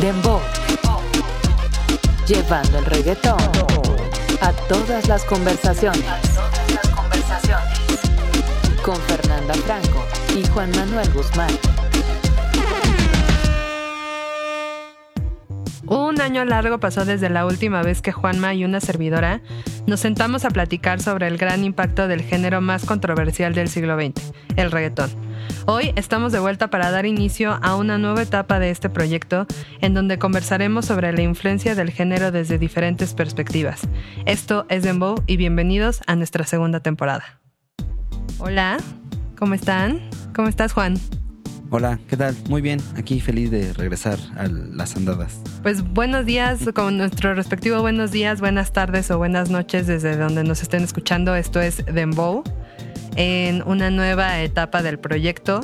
Dembow. Llevando el reggaetón a todas las conversaciones. Con Fernanda Franco y Juan Manuel Guzmán. Un año largo pasó desde la última vez que Juanma y una servidora nos sentamos a platicar sobre el gran impacto del género más controversial del siglo XX, el reggaetón. Hoy estamos de vuelta para dar inicio a una nueva etapa de este proyecto en donde conversaremos sobre la influencia del género desde diferentes perspectivas. Esto es Dembow y bienvenidos a nuestra segunda temporada. Hola, ¿cómo están? ¿Cómo estás, Juan? Hola, ¿qué tal? Muy bien, aquí feliz de regresar a las andadas. Pues buenos días, con nuestro respectivo buenos días, buenas tardes o buenas noches desde donde nos estén escuchando. Esto es Dembow en una nueva etapa del proyecto,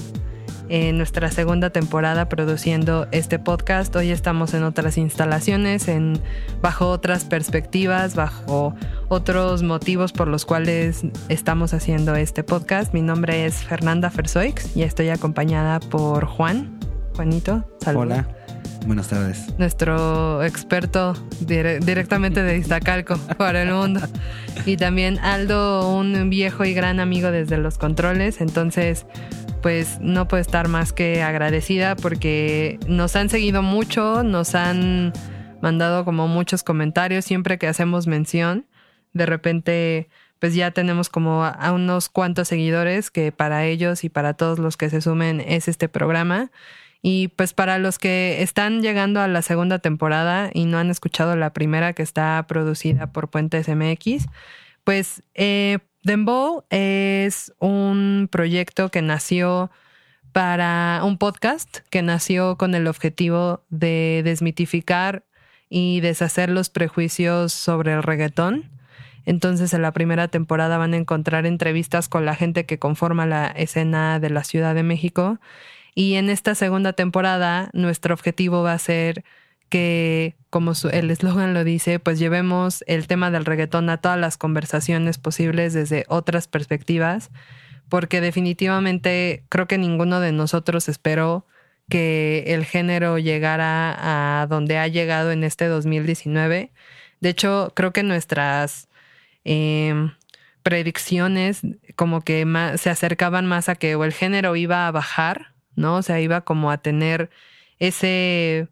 en nuestra segunda temporada produciendo este podcast. Hoy estamos en otras instalaciones, en, bajo otras perspectivas, bajo otros motivos por los cuales estamos haciendo este podcast. Mi nombre es Fernanda Fersoix y estoy acompañada por Juan. Juanito, saludos. Hola. Buenas tardes. Nuestro experto directamente de Iztacalco para el mundo. Y también Aldo, un viejo y gran amigo desde los controles. Entonces, pues no puedo estar más que agradecida porque nos han seguido mucho, nos han mandado como muchos comentarios siempre que hacemos mención. De repente, pues ya tenemos como a unos cuantos seguidores que para ellos y para todos los que se sumen es este programa. Y pues para los que están llegando a la segunda temporada y no han escuchado la primera que está producida por Puentes MX, pues eh, Dembow es un proyecto que nació para un podcast que nació con el objetivo de desmitificar y deshacer los prejuicios sobre el reggaetón. Entonces en la primera temporada van a encontrar entrevistas con la gente que conforma la escena de la Ciudad de México y en esta segunda temporada, nuestro objetivo va a ser que, como el eslogan lo dice, pues llevemos el tema del reggaetón a todas las conversaciones posibles desde otras perspectivas, porque definitivamente creo que ninguno de nosotros esperó que el género llegara a donde ha llegado en este 2019. De hecho, creo que nuestras em, predicciones como que se acercaban más a que el género iba a bajar ¿no? O sea, iba como a tener ese,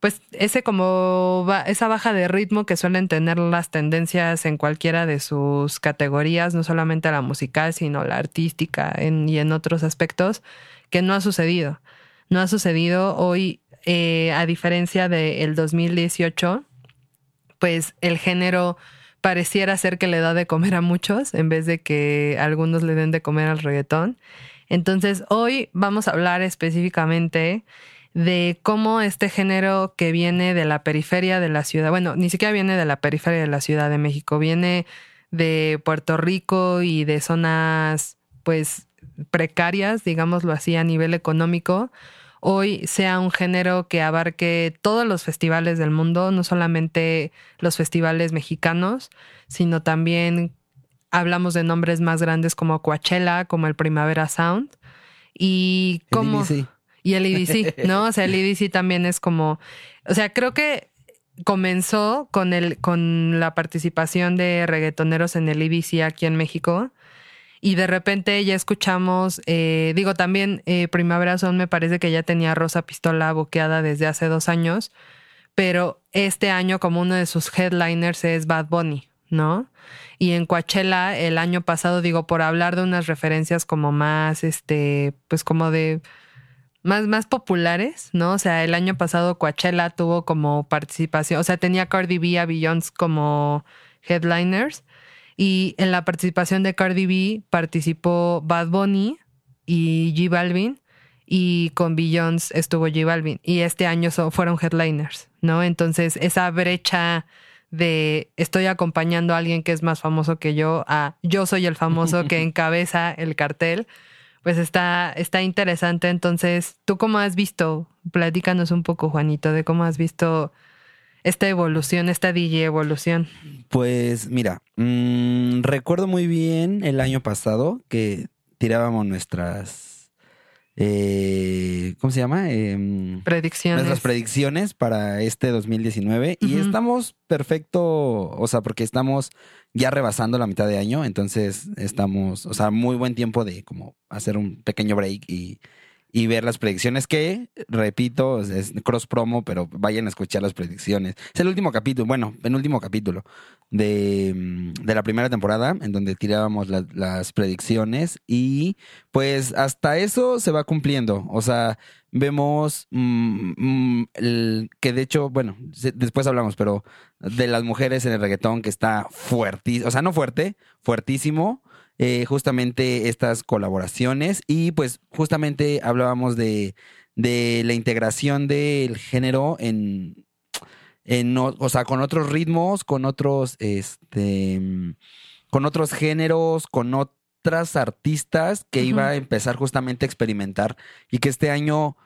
pues ese como, esa baja de ritmo que suelen tener las tendencias en cualquiera de sus categorías, no solamente la musical, sino la artística y en otros aspectos, que no ha sucedido. No ha sucedido hoy, eh, a diferencia del 2018, pues el género pareciera ser que le da de comer a muchos en vez de que algunos le den de comer al reggaetón. Entonces, hoy vamos a hablar específicamente de cómo este género que viene de la periferia de la ciudad, bueno, ni siquiera viene de la periferia de la Ciudad de México, viene de Puerto Rico y de zonas pues precarias, digámoslo así, a nivel económico, hoy sea un género que abarque todos los festivales del mundo, no solamente los festivales mexicanos, sino también hablamos de nombres más grandes como Coachella, como el Primavera Sound y como y el EDC, ¿no? O sea, el EDC también es como, o sea, creo que comenzó con el con la participación de reggaetoneros en el EDC aquí en México. Y de repente ya escuchamos, eh, digo también eh, Primavera Sound me parece que ya tenía Rosa Pistola boqueada desde hace dos años, pero este año como uno de sus headliners es Bad Bunny, ¿no? Y en Coachella el año pasado, digo, por hablar de unas referencias como más, este, pues como de más, más populares, ¿no? O sea, el año pasado Coachella tuvo como participación, o sea, tenía Cardi B a Beyoncé como headliners. Y en la participación de Cardi B participó Bad Bunny y G Balvin. Y con Beyoncé estuvo G Balvin. Y este año fueron headliners, ¿no? Entonces, esa brecha de estoy acompañando a alguien que es más famoso que yo a yo soy el famoso que encabeza el cartel, pues está, está interesante. Entonces, ¿tú cómo has visto? Platícanos un poco, Juanito, de cómo has visto esta evolución, esta DJ evolución. Pues mira, mm, recuerdo muy bien el año pasado que tirábamos nuestras. Eh, ¿Cómo se llama? Em, Predicciones. nuestras predicciones para este 2019 y Ujú. estamos perfecto, o sea, porque estamos ya rebasando la mitad de año, entonces estamos, o sea, muy buen tiempo de como hacer un pequeño break y, y ver las predicciones que, repito, es- cross promo, pero vayan a escuchar las predicciones. Es el último capítulo, bueno, penúltimo capítulo de, mm, de la primera temporada en donde tirábamos la- las predicciones y pues hasta eso se va cumpliendo, o sea, vemos mm, mm, el- que de hecho, bueno, después hablamos, pero de las mujeres en el reggaetón que está fuertísimo, o sea, no fuerte, fuertísimo, eh, justamente estas colaboraciones. Y pues justamente hablábamos de, de la integración del género en, en, o o sea, con otros ritmos, con otros, este, mm, con otros géneros, con otras artistas que iba a empezar justamente a experimentar y que este año,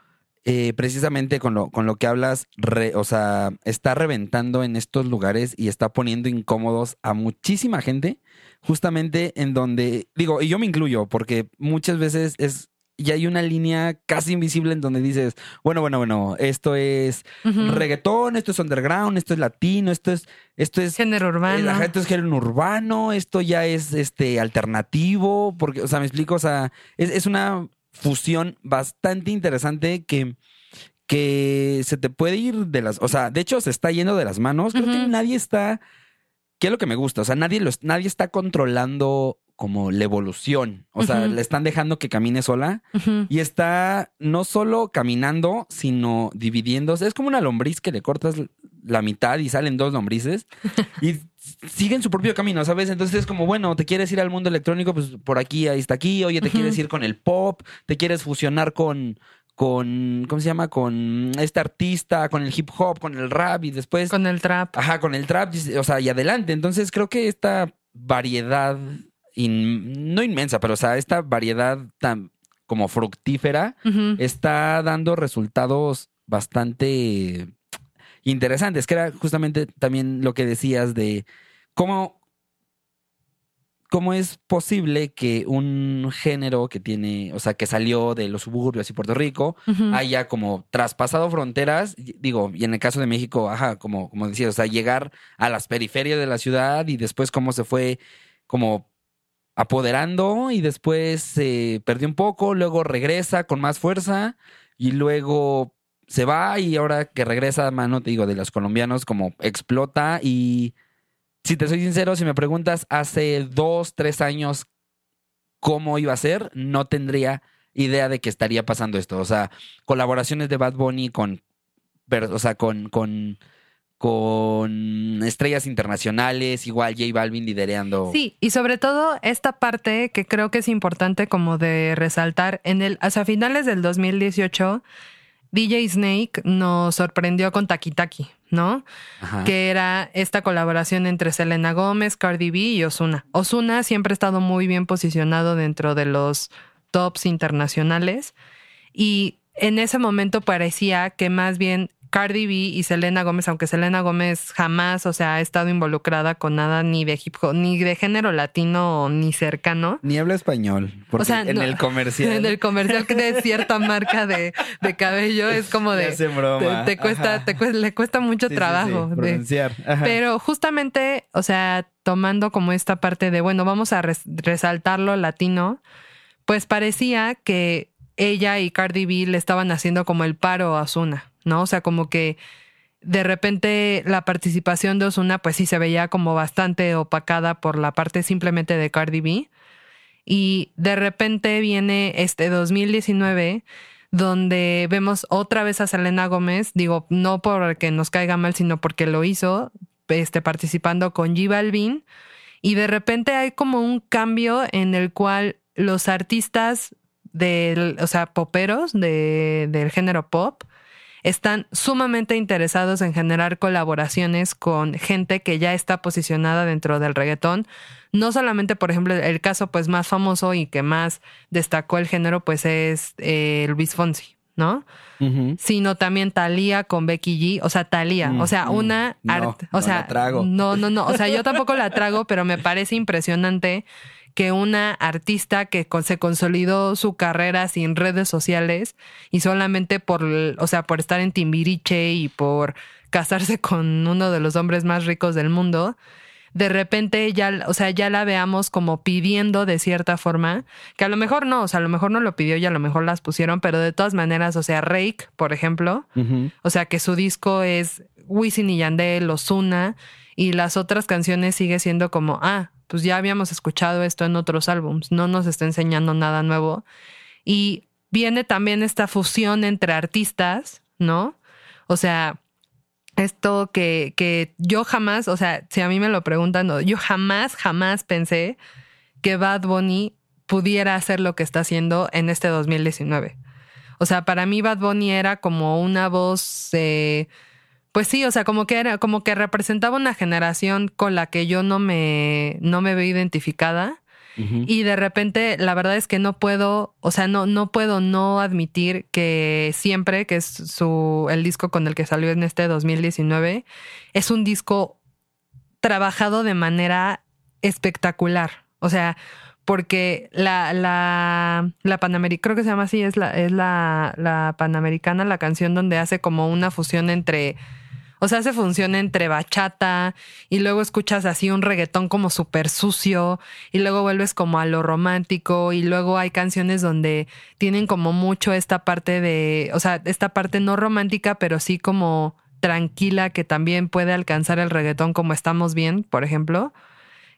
eh, precisamente con lo, con lo que hablas, re- o sea, está reventando en estos lugares y está poniendo incómodos a muchísima gente, justamente en donde, digo, y yo me incluyo, porque muchas veces es... Y hay una línea casi invisible en donde dices, bueno, bueno, bueno, esto es Ujú. reggaetón, esto es underground, esto es latino, esto es, esto es Género urbano. eh, esto es género urbano, esto ya es este alternativo, porque, o sea, me explico, o sea, es, es una fusión bastante interesante que, que se te puede ir de las, o sea, de hecho se está yendo de las manos. Creo que nadie está, ¿qué es lo que me gusta? O sea, nadie, lo, nadie está controlando como la evolución. O sea, le están dejando que camine sola. Y está no solo caminando, sino dividiéndose. Es como una lombriz que le cortas la mitad y salen dos lombrices y siguen su propio camino, ¿sabes? Entonces es como, bueno, te quieres ir al mundo electrónico, pues por aquí, ahí está aquí. Oye, te quieres ir con el pop, te quieres fusionar con, con, ¿cómo se llama? Con este artista, con el hip hop, con el rap y después... Con el trap. Ajá, con el trap, o sea, y adelante. Entonces creo que esta variedad, in- no inmensa, pero o sea, esta variedad tan como fructífera está dando resultados bastante interesantes, que era justamente también lo que decías de cómo, cómo es posible que un género que tiene, o sea, que salió de los suburbios y Puerto Rico, haya como traspasado fronteras, digo, y en el caso de México, ajá, como, como decías, o sea, llegar a las periferias de la ciudad y después cómo se fue como apoderando y después se perdió un poco, luego regresa con más fuerza y luego se va y ahora que regresa mano, te digo, de los colombianos, como explota y si te soy sincero, si me preguntas hace dos, tres años cómo iba a ser, no tendría idea de que estaría pasando esto. O sea, colaboraciones de Bad Bunny con, o sea, con, con, con estrellas internacionales, igual J Balvin lidereando. Sí, y sobre todo esta parte que creo que es importante como de resaltar, en el, hacia finales del 2018, DJ Snake nos sorprendió con Taki Taki, ¿no? Ajá. Que era esta colaboración entre Selena Gómez, Cardi B y Osuna. Osuna siempre ha estado muy bien posicionado dentro de los tops internacionales y en ese momento parecía que más bien Cardi B y Selena Gómez, aunque Selena Gómez jamás, o sea, ha estado involucrada con nada ni de hip hop, ni de género latino, ni cercano. Ni habla español, porque O sea, en no. el comercial. En el comercial que de cierta marca de, de cabello es como de broma. te, te cuesta, te cuesta, le cuesta mucho Sí, trabajo. sí, pronunciar. Pero justamente, o sea, tomando como esta parte de, bueno, vamos a res- resaltar lo latino, pues parecía que ella y Cardi B le estaban haciendo como el paro a Ozuna, ¿no? O sea, como que de repente la participación de Ozuna, pues sí se veía como bastante opacada por la parte simplemente de Cardi B. Y de repente viene este 2019 donde vemos otra vez a Selena Gómez, digo, no porque nos caiga mal, sino porque lo hizo, este, participando con G Balvin, y de repente hay como un cambio en el cual los artistas del, o sea, poperos de, del género pop, están sumamente interesados en generar colaboraciones con gente que ya está posicionada dentro del reggaetón. No solamente, por ejemplo, el caso pues más famoso y que más destacó el género pues es eh, Luis Fonsi, ¿no? Sino también Thalía con Becky G, o sea, Thalía, Mm, o sea, mm, una no, art- o no sea, la trago. no, no, no, o sea, yo tampoco la trago, pero me parece impresionante que una artista que se consolidó su carrera sin redes sociales y solamente por, o sea, por estar en Timbiriche y por casarse con uno de los hombres más ricos del mundo, de repente ya, o sea, ya la veamos como pidiendo de cierta forma, que a lo mejor no, o sea, a lo mejor no lo pidió y a lo mejor las pusieron, pero de todas maneras, o sea, Rake, por ejemplo, o sea, que su disco es Wisin y Yandel, Ozuna, y las otras canciones sigue siendo como, ah, pues ya habíamos escuchado esto en otros álbums, no nos está enseñando nada nuevo. Y viene también esta fusión entre artistas, ¿no? O sea, esto que, que yo jamás, o sea, si a mí me lo preguntan, yo jamás, jamás pensé que Bad Bunny pudiera hacer lo que está haciendo en este 2019. O sea, para mí Bad Bunny era como una voz, eh, pues sí, o sea, como que era, como que representaba una generación con la que yo no me, no me veo identificada. Y de repente, la verdad es que no puedo, o sea, no, no puedo no admitir que siempre, que es su, el disco con el que salió en este 2019, es un disco trabajado de manera espectacular. O sea, porque la, la, la Panamericana, creo que se llama así, es la, es la, la Panamericana, la canción donde hace como una fusión entre, o sea, hace función entre bachata y luego escuchas así un reggaetón como súper sucio y luego vuelves como a lo romántico y luego hay canciones donde tienen como mucho esta parte de, o sea, esta parte no romántica, pero sí como tranquila que también puede alcanzar el reggaetón como estamos bien, por ejemplo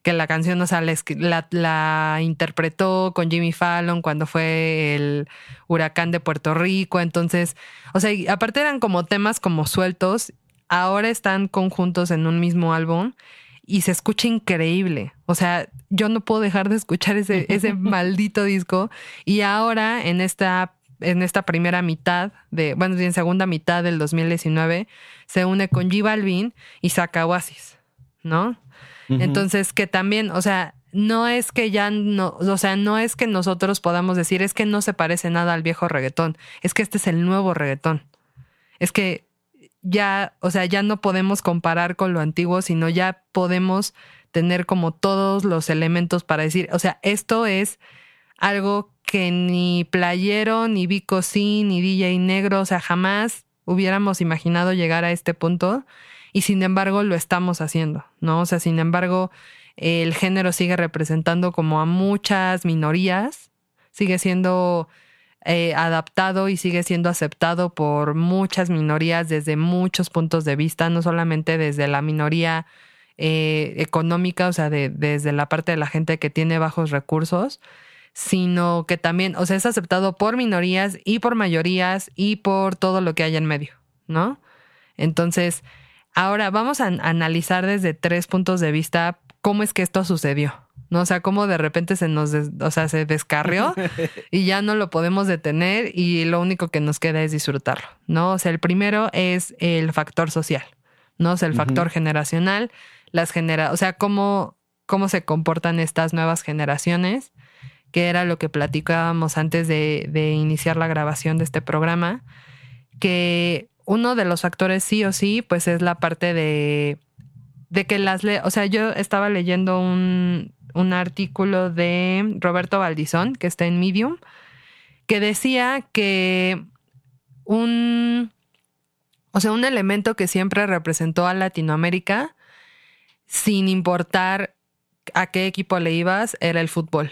que la canción, o sea, la, la- la interpretó con Jimmy Fallon cuando fue el huracán de Puerto Rico. Entonces, o sea, aparte eran como temas como sueltos, ahora están conjuntos en un mismo álbum y se escucha increíble. O sea, yo no puedo dejar de escuchar ese, ese maldito disco. Y ahora, en esta, en esta primera mitad de, bueno, en segunda mitad del 2019, se une con G Balvin y saca Oasis, ¿no? Entonces, que también, o sea, no es que ya no, o sea, no es que nosotros podamos decir, es que no se parece nada al viejo reggaetón, es que este es el nuevo reggaetón. Es que ya, o sea, ya no podemos comparar con lo antiguo, sino ya podemos tener como todos los elementos para decir, o sea, esto es algo que ni Playero, ni Vico C, ni DJ Negro, o sea, jamás hubiéramos imaginado llegar a este punto y sin embargo lo estamos haciendo, ¿no? O sea, sin embargo, el género sigue representando como a muchas minorías, sigue siendo eh, adaptado y sigue siendo aceptado por muchas minorías desde muchos puntos de vista, no solamente desde la minoría eh, económica, o sea, de- desde la parte de la gente que tiene bajos recursos, sino que también, o sea, es aceptado por minorías y por mayorías y por todo lo que haya en medio, ¿no? Entonces, ahora vamos a an- analizar desde tres puntos de vista cómo es que esto sucedió, ¿no? O sea, cómo de repente se nos, des- o sea, se descarrió y ya no lo podemos detener y lo único que nos queda es disfrutarlo, ¿no? O sea, el primero es el factor social, ¿no? O sea, el factor generacional, las genera, o sea, cómo, cómo se comportan estas nuevas generaciones, que era lo que platicábamos antes de, de iniciar la grabación de este programa, que uno de los factores sí o sí, pues es la parte de, de que las, le o sea, yo estaba leyendo un, un artículo de Roberto Valdizón, que está en Medium, que decía que un, o sea, un elemento que siempre representó a Latinoamérica, sin importar a qué equipo le ibas, era el fútbol.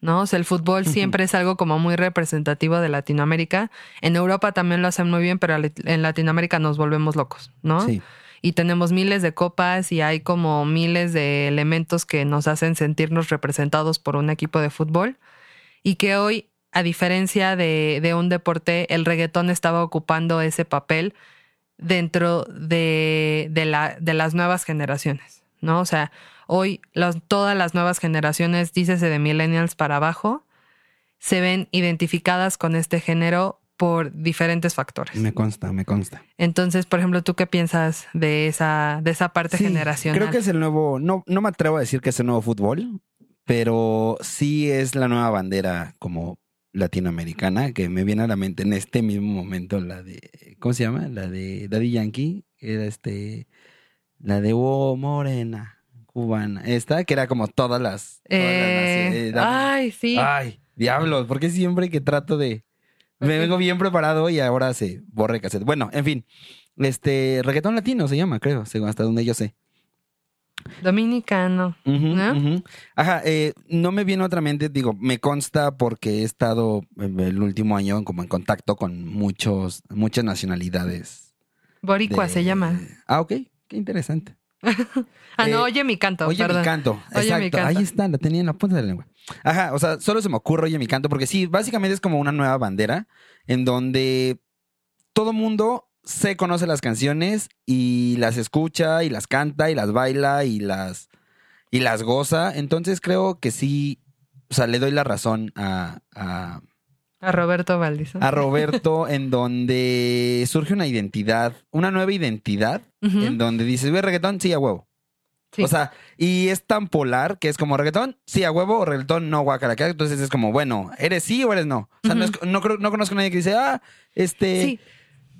¿No? O sea, el fútbol siempre es algo como muy representativo de Latinoamérica. En Europa también lo hacen muy bien, pero en Latinoamérica nos volvemos locos, ¿no? Sí. Y tenemos miles de copas y hay como miles de elementos que nos hacen sentirnos representados por un equipo de fútbol y que hoy, a diferencia de, de un deporte, el reggaetón estaba ocupando ese papel dentro de, de, la, de las nuevas generaciones, ¿no? O sea, hoy todas las nuevas generaciones, dícese de millennials para abajo, se ven identificadas con este género por diferentes factores. Me consta, me consta. Entonces, por ejemplo, ¿tú qué piensas de esa, de esa parte Sí, generacional? Creo que es el nuevo, no, no me atrevo a decir que es el nuevo fútbol, pero sí es la nueva bandera como latinoamericana que me viene a la mente en este mismo momento la de, ¿cómo se llama? La de Daddy Yankee, era este, la de Oh Morena, cubana. Esta, que era como todas las. todas las Eh. Eh, ay, sí. Ay, diablos, porque siempre que trato de. Me vengo bien preparado y ahora se borre cassette. Bueno, en fin. Este, reggaetón latino se llama, creo, según hasta donde yo sé. Dominicano. ¿No? Ajá, eh, no me viene otra mente, digo, me consta porque he estado el último año como en contacto con muchos, muchas nacionalidades. Boricua de- se llama. Ah, ok, qué interesante. Ah, no, Eh, oye mi canto, Oye perdón. mi canto, Oye exacto. mi canto. Ahí está, la tenía en la punta de la lengua. Ajá, o sea, solo se me ocurre Oye mi canto porque sí, básicamente es como una nueva bandera en donde todo mundo se conoce las canciones y las escucha y las canta y las baila y las y las goza. Entonces creo que sí, o sea, le doy la razón a, a, A Roberto Valdés. a Roberto en donde surge una identidad, una nueva identidad en donde dices, ve reggaetón, sí, a huevo. Sí. O sea, y es tan polar que es como reggaetón, sí, a huevo, o reggaetón, no, guacala. Entonces es como, bueno, ¿eres sí o eres no? O sea, no, es- no, no conozco a nadie que dice, ah, este, Sí,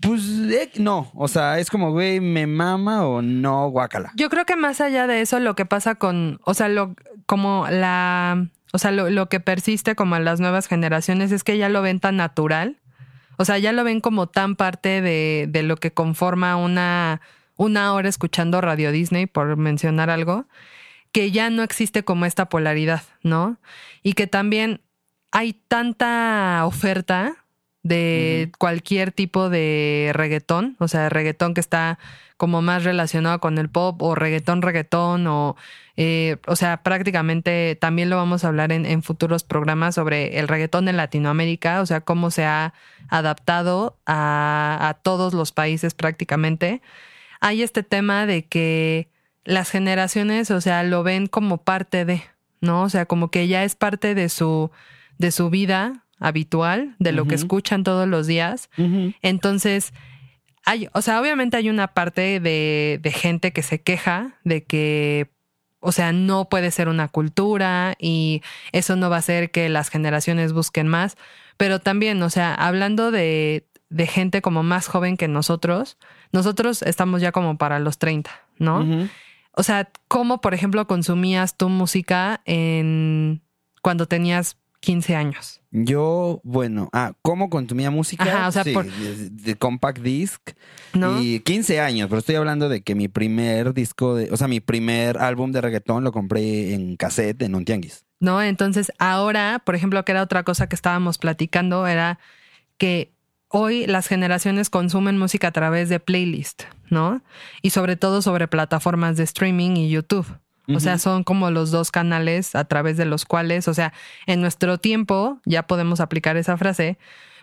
pues, eh, no. O sea, es como, güey, ¿me mama o no, guacala? yo creo que más allá de eso, lo que pasa con, o sea, lo, como la, o sea, lo, lo que persiste como en las nuevas generaciones es que ya lo ven tan natural. O sea, ya lo ven como tan parte de, de lo que conforma una, una hora escuchando Radio Disney, por mencionar algo, que ya no existe como esta polaridad, ¿no? Y que también hay tanta oferta de cualquier tipo de reggaetón, o sea, reggaetón que está como más relacionado con el pop o reggaetón, reggaetón o, eh, o sea, prácticamente también lo vamos a hablar en, en futuros programas sobre el reggaetón en Latinoamérica, o sea, cómo se ha adaptado a, a todos los países prácticamente. Hay este tema de que las generaciones, o sea, lo ven como parte de, ¿no? O sea, como que ya es parte de su, de su vida habitual, de lo que escuchan todos los días. Entonces, hay, o sea, obviamente hay una parte de, de gente que se queja de que, o sea, no puede ser una cultura y eso no va a hacer que las generaciones busquen más. Pero también, o sea, hablando de, de gente como más joven que nosotros, nosotros estamos ya como para los 30, ¿no? O sea, ¿cómo, por ejemplo, consumías tu música en cuando tenías 15 años? Yo, bueno, ah, ¿cómo consumía música? Ajá, o sea, Sí, por- de, de compact disc. ¿No? Y 15 años, pero estoy hablando de que mi primer disco, de, o sea, mi primer álbum de reggaetón lo compré en cassette en un tianguis. ¿no? Entonces, ahora, por ejemplo, que era otra cosa que estábamos platicando, era que hoy las generaciones consumen música a través de playlist, ¿no? Y sobre todo sobre plataformas de streaming y YouTube. O sea, son como los dos canales a través de los cuales, o sea, en nuestro tiempo, ya podemos aplicar esa frase,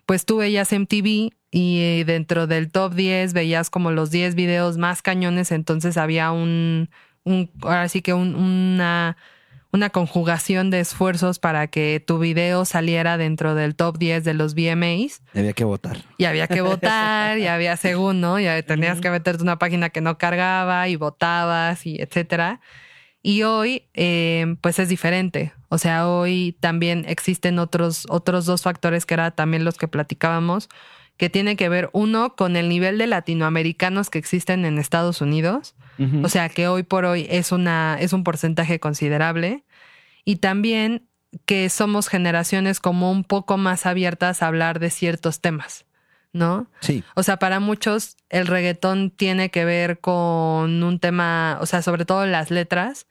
pues tú veías MTV y eh, dentro del top 10 veías como los 10 videos más cañones, entonces había un, un ahora sí que un- una, una conjugación de esfuerzos para que tu video saliera dentro del top 10 de los VMAs Había que votar. y había que votar y había según, ¿no? Ya tenías que meterte una página que no cargaba y votabas y etcétera. Y hoy, eh, pues es diferente. O sea, hoy también existen otros, otros dos factores que eran también los que platicábamos, que tiene que ver uno con el nivel de latinoamericanos que existen en Estados Unidos. O sea, que hoy por hoy es una, es un porcentaje considerable. Y también que somos generaciones como un poco más abiertas a hablar de ciertos temas, ¿no? Sí. O sea, para muchos el reggaetón tiene que ver con un tema, o sea, sobre todo las letras,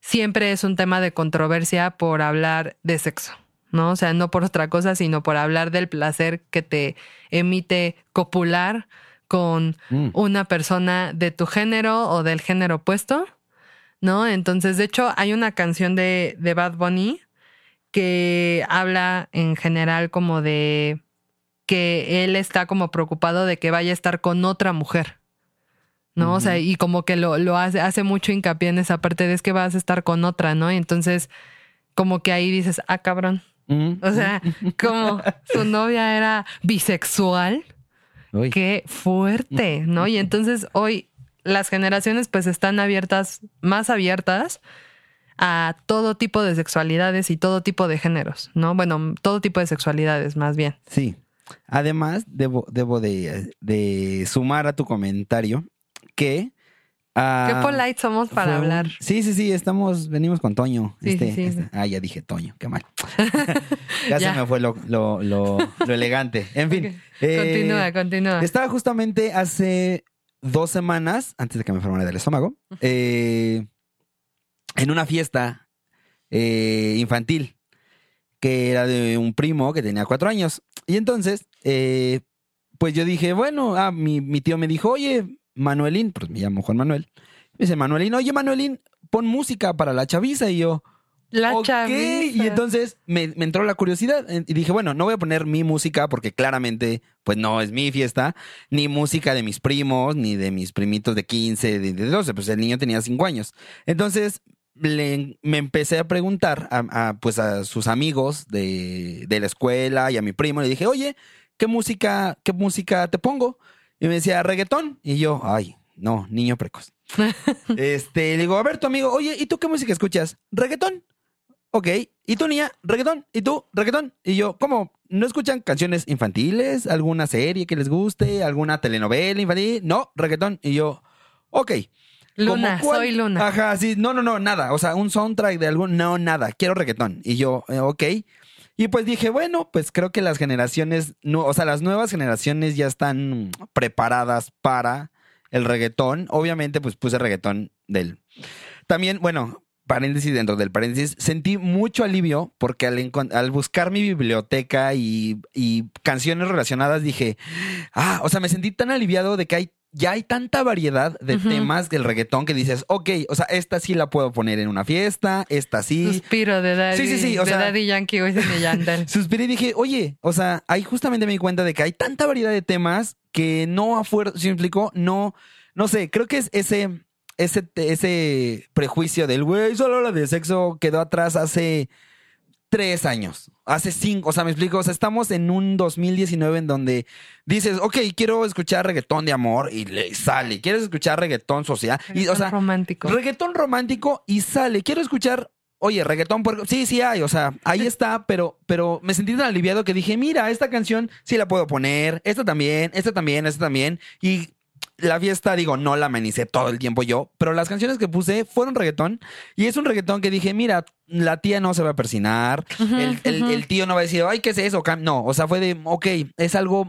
siempre es un tema de controversia por hablar de sexo, ¿no? O sea, no por otra cosa, sino por hablar del placer que te emite copular con Mm. una persona de tu género o del género opuesto, ¿no? Entonces, de hecho, hay una canción de, de Bad Bunny que habla en general como de que él está como preocupado de que vaya a estar con otra mujer. ¿No? O sea, y como que lo, lo hace, hace mucho hincapié en esa parte de es que vas a estar con otra, ¿no? Y entonces, como que ahí dices, ah, cabrón. O sea, como su novia era bisexual, Uy. qué fuerte, ¿no? Y entonces hoy las generaciones pues están abiertas, más abiertas a todo tipo de sexualidades y todo tipo de géneros, ¿no? Bueno, todo tipo de sexualidades más bien. Sí. Además, debo, debo de, de sumar a tu comentario que Ah, Qué polite somos para fue hablar. Sí, sí, sí, estamos, venimos con Toño. Sí, Este- sí, sí. este- Ah, ya dije Toño, qué mal. ya, se me fue lo, lo, lo, lo elegante. En fin. Ok. eh, continúa, continúa. Estaba justamente hace dos semanas, antes de que me enfermara del estómago, eh, en una fiesta eh, infantil que era de un primo que tenía cuatro años. Y entonces, eh, pues yo dije, bueno, ah, mi, mi tío me dijo, oye, Manuelín, pues me llamo Juan Manuel. Me dice, Manuelín, oye, Manuelín, pon música para la chaviza. Y yo, La Ok, chaviza. Y entonces me, me entró la curiosidad eh, y dije, bueno, no voy a poner mi música porque claramente pues no es mi fiesta, ni música de mis primos, ni de mis primitos de 15, de, de 12, pues el niño tenía 5 años. Entonces le- me empecé a preguntar a, a, pues a sus amigos de, de la escuela y a mi primo, le dije, oye, ¿qué música, qué música te pongo? Y me decía, reggaetón. Y yo, ay, no, niño precoz. este, le digo, a ver, tu amigo, oye, ¿y tú qué música escuchas? Reggaetón. Ok. ¿Y tú, niña? Reggaetón. ¿Y tú? Reggaetón. Y yo, ¿cómo? ¿No escuchan canciones infantiles? ¿Alguna serie que les guste? ¿Alguna telenovela infantil? No, reggaetón. Y yo, ok. Luna, soy Luna. Ajá, sí. No, no, no, nada. O sea, un soundtrack de algún... No, nada. Quiero reggaetón. Y yo, eh, ok. Y pues dije, bueno, pues creo que las generaciones, no, o sea, las nuevas generaciones ya están preparadas para el reggaetón. Obviamente, pues puse reggaetón del... También, bueno, paréntesis dentro del paréntesis, sentí mucho alivio porque al, al buscar mi biblioteca y, y canciones relacionadas dije, ah, o sea, me sentí tan aliviado de que hay ya hay tanta variedad de temas del reggaetón que dices, ok, o sea, esta sí la puedo poner en una fiesta, esta sí. Suspiro de Daddy, Sí, sí, sí, o de sea- Daddy Yankee, Wisin y Yandel. Suspiré y dije, oye, o sea, ahí justamente me di cuenta de que hay tanta variedad de temas que no a fuerza, ¿sí me explico? No, no sé, creo que es ese, ese, ese prejuicio del güey, solo habla de sexo quedó atrás hace tres años, hace cinco, o sea, me explico, o sea, estamos en un 2019 en donde dices, ok, quiero escuchar reggaetón de amor y le sale, quieres escuchar reggaetón social, y o sea, romántico. Reggaetón romántico y sale. Quiero escuchar. Oye, reggaetón puerco. Sí, sí hay. O sea, ahí está, pero, pero me sentí tan aliviado que dije, mira, esta canción sí la puedo poner. Esta también, esta también, esta también. Y la fiesta, digo, no la amenicé todo el tiempo yo, pero las canciones que puse fueron reggaetón. Y es un reggaetón que dije, mira, la tía no se va a persinar. El, tío no va a decir, ay, ¿qué es eso? Cam-". No, o sea, fue de, ok, es algo.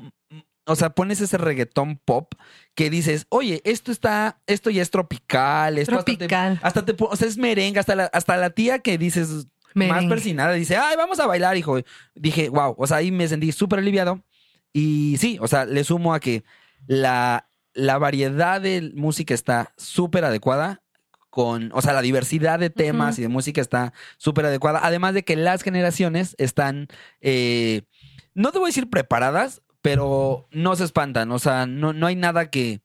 O sea, pones ese reggaetón pop que dices, oye, esto está, esto ya es tropical, esto hasta te- Tropical. hasta te, o sea, es merengue, hasta la, hasta la tía que dices más persinada dice, ay, vamos a bailar, hijo. Dije, wow, o sea, ahí me sentí súper aliviado. Y sí, o sea, le sumo a que la, la variedad de música está súper adecuada. Con, o sea, la diversidad de temas y de música está súper adecuada. Además de que las generaciones están, eh, no te voy a decir preparadas, pero no se espantan. O sea, no, no hay nada que.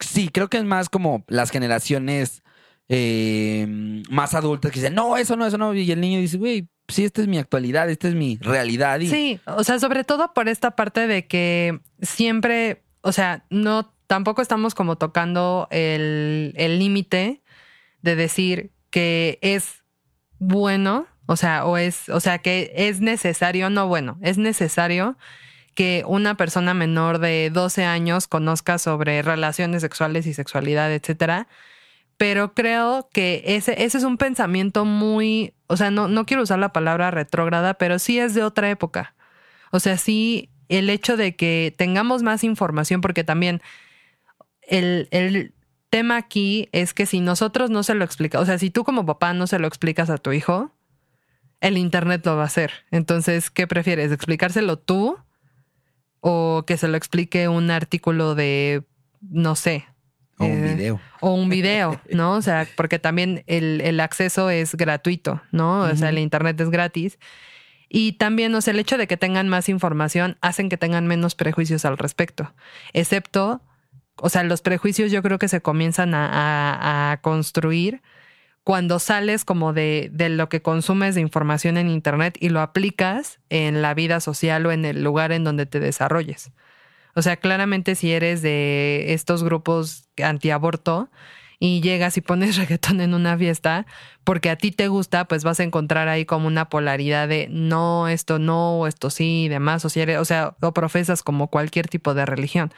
Sí, creo que es más como las generaciones eh, más adultas que dicen, no, eso no, eso no. Y el niño dice, güey, sí, esta es mi actualidad, esta es mi realidad. Y, Sí, o sea, sobre todo por esta parte de que siempre, o sea, no, tampoco estamos como tocando el límite de decir que es bueno, o sea, o es, o sea, que es necesario, no bueno, es necesario que una persona menor de 12 años conozca sobre relaciones sexuales y sexualidad, etcétera. Pero creo que ese, ese es un pensamiento muy, o sea, no, no quiero usar la palabra retrógrada, pero sí es de otra época. O sea, sí, el hecho de que tengamos más información, porque también el, el tema aquí es que si nosotros no se lo explica, o sea, si tú como papá no se lo explicas a tu hijo, el internet lo va a hacer. Entonces, ¿qué prefieres? ¿Explicárselo tú? ¿O que se lo explique un artículo de, no sé, O un eh, video. o un video, ¿no? O sea, porque también el, el acceso es gratuito, ¿no? O sea, el internet es gratis. Y también, o sea, el hecho de que tengan más información hacen que tengan menos prejuicios al respecto. Excepto, o sea, los prejuicios yo creo que se comienzan a, a- a construir cuando sales como de, de lo que consumes de información en Internet y lo aplicas en la vida social o en el lugar en donde te desarrolles. O sea, claramente si eres de estos grupos antiaborto y llegas y pones reggaetón en una fiesta porque a ti te gusta, pues vas a encontrar ahí como una polaridad de no, esto no, esto sí y demás. O, si eres, o sea, o profesas como cualquier tipo de religión.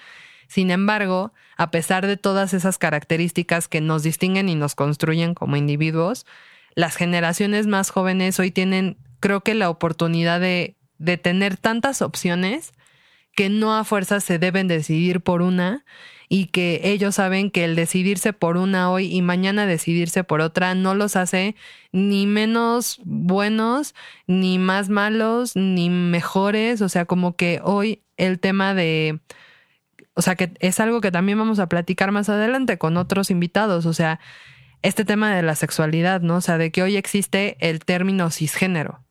Sin embargo, a pesar de todas esas características que nos distinguen y nos construyen como individuos, las generaciones más jóvenes hoy tienen, creo que, la oportunidad de, de tener tantas opciones que no a fuerza se deben decidir por una y que ellos saben que el decidirse por una hoy y mañana decidirse por otra no los hace ni menos buenos, ni más malos, ni mejores. O sea, como que hoy el tema de... O sea, que es algo que también vamos a platicar más adelante con otros invitados. O sea, este tema de la sexualidad, ¿no? O sea, de que hoy existe el término cisgénero.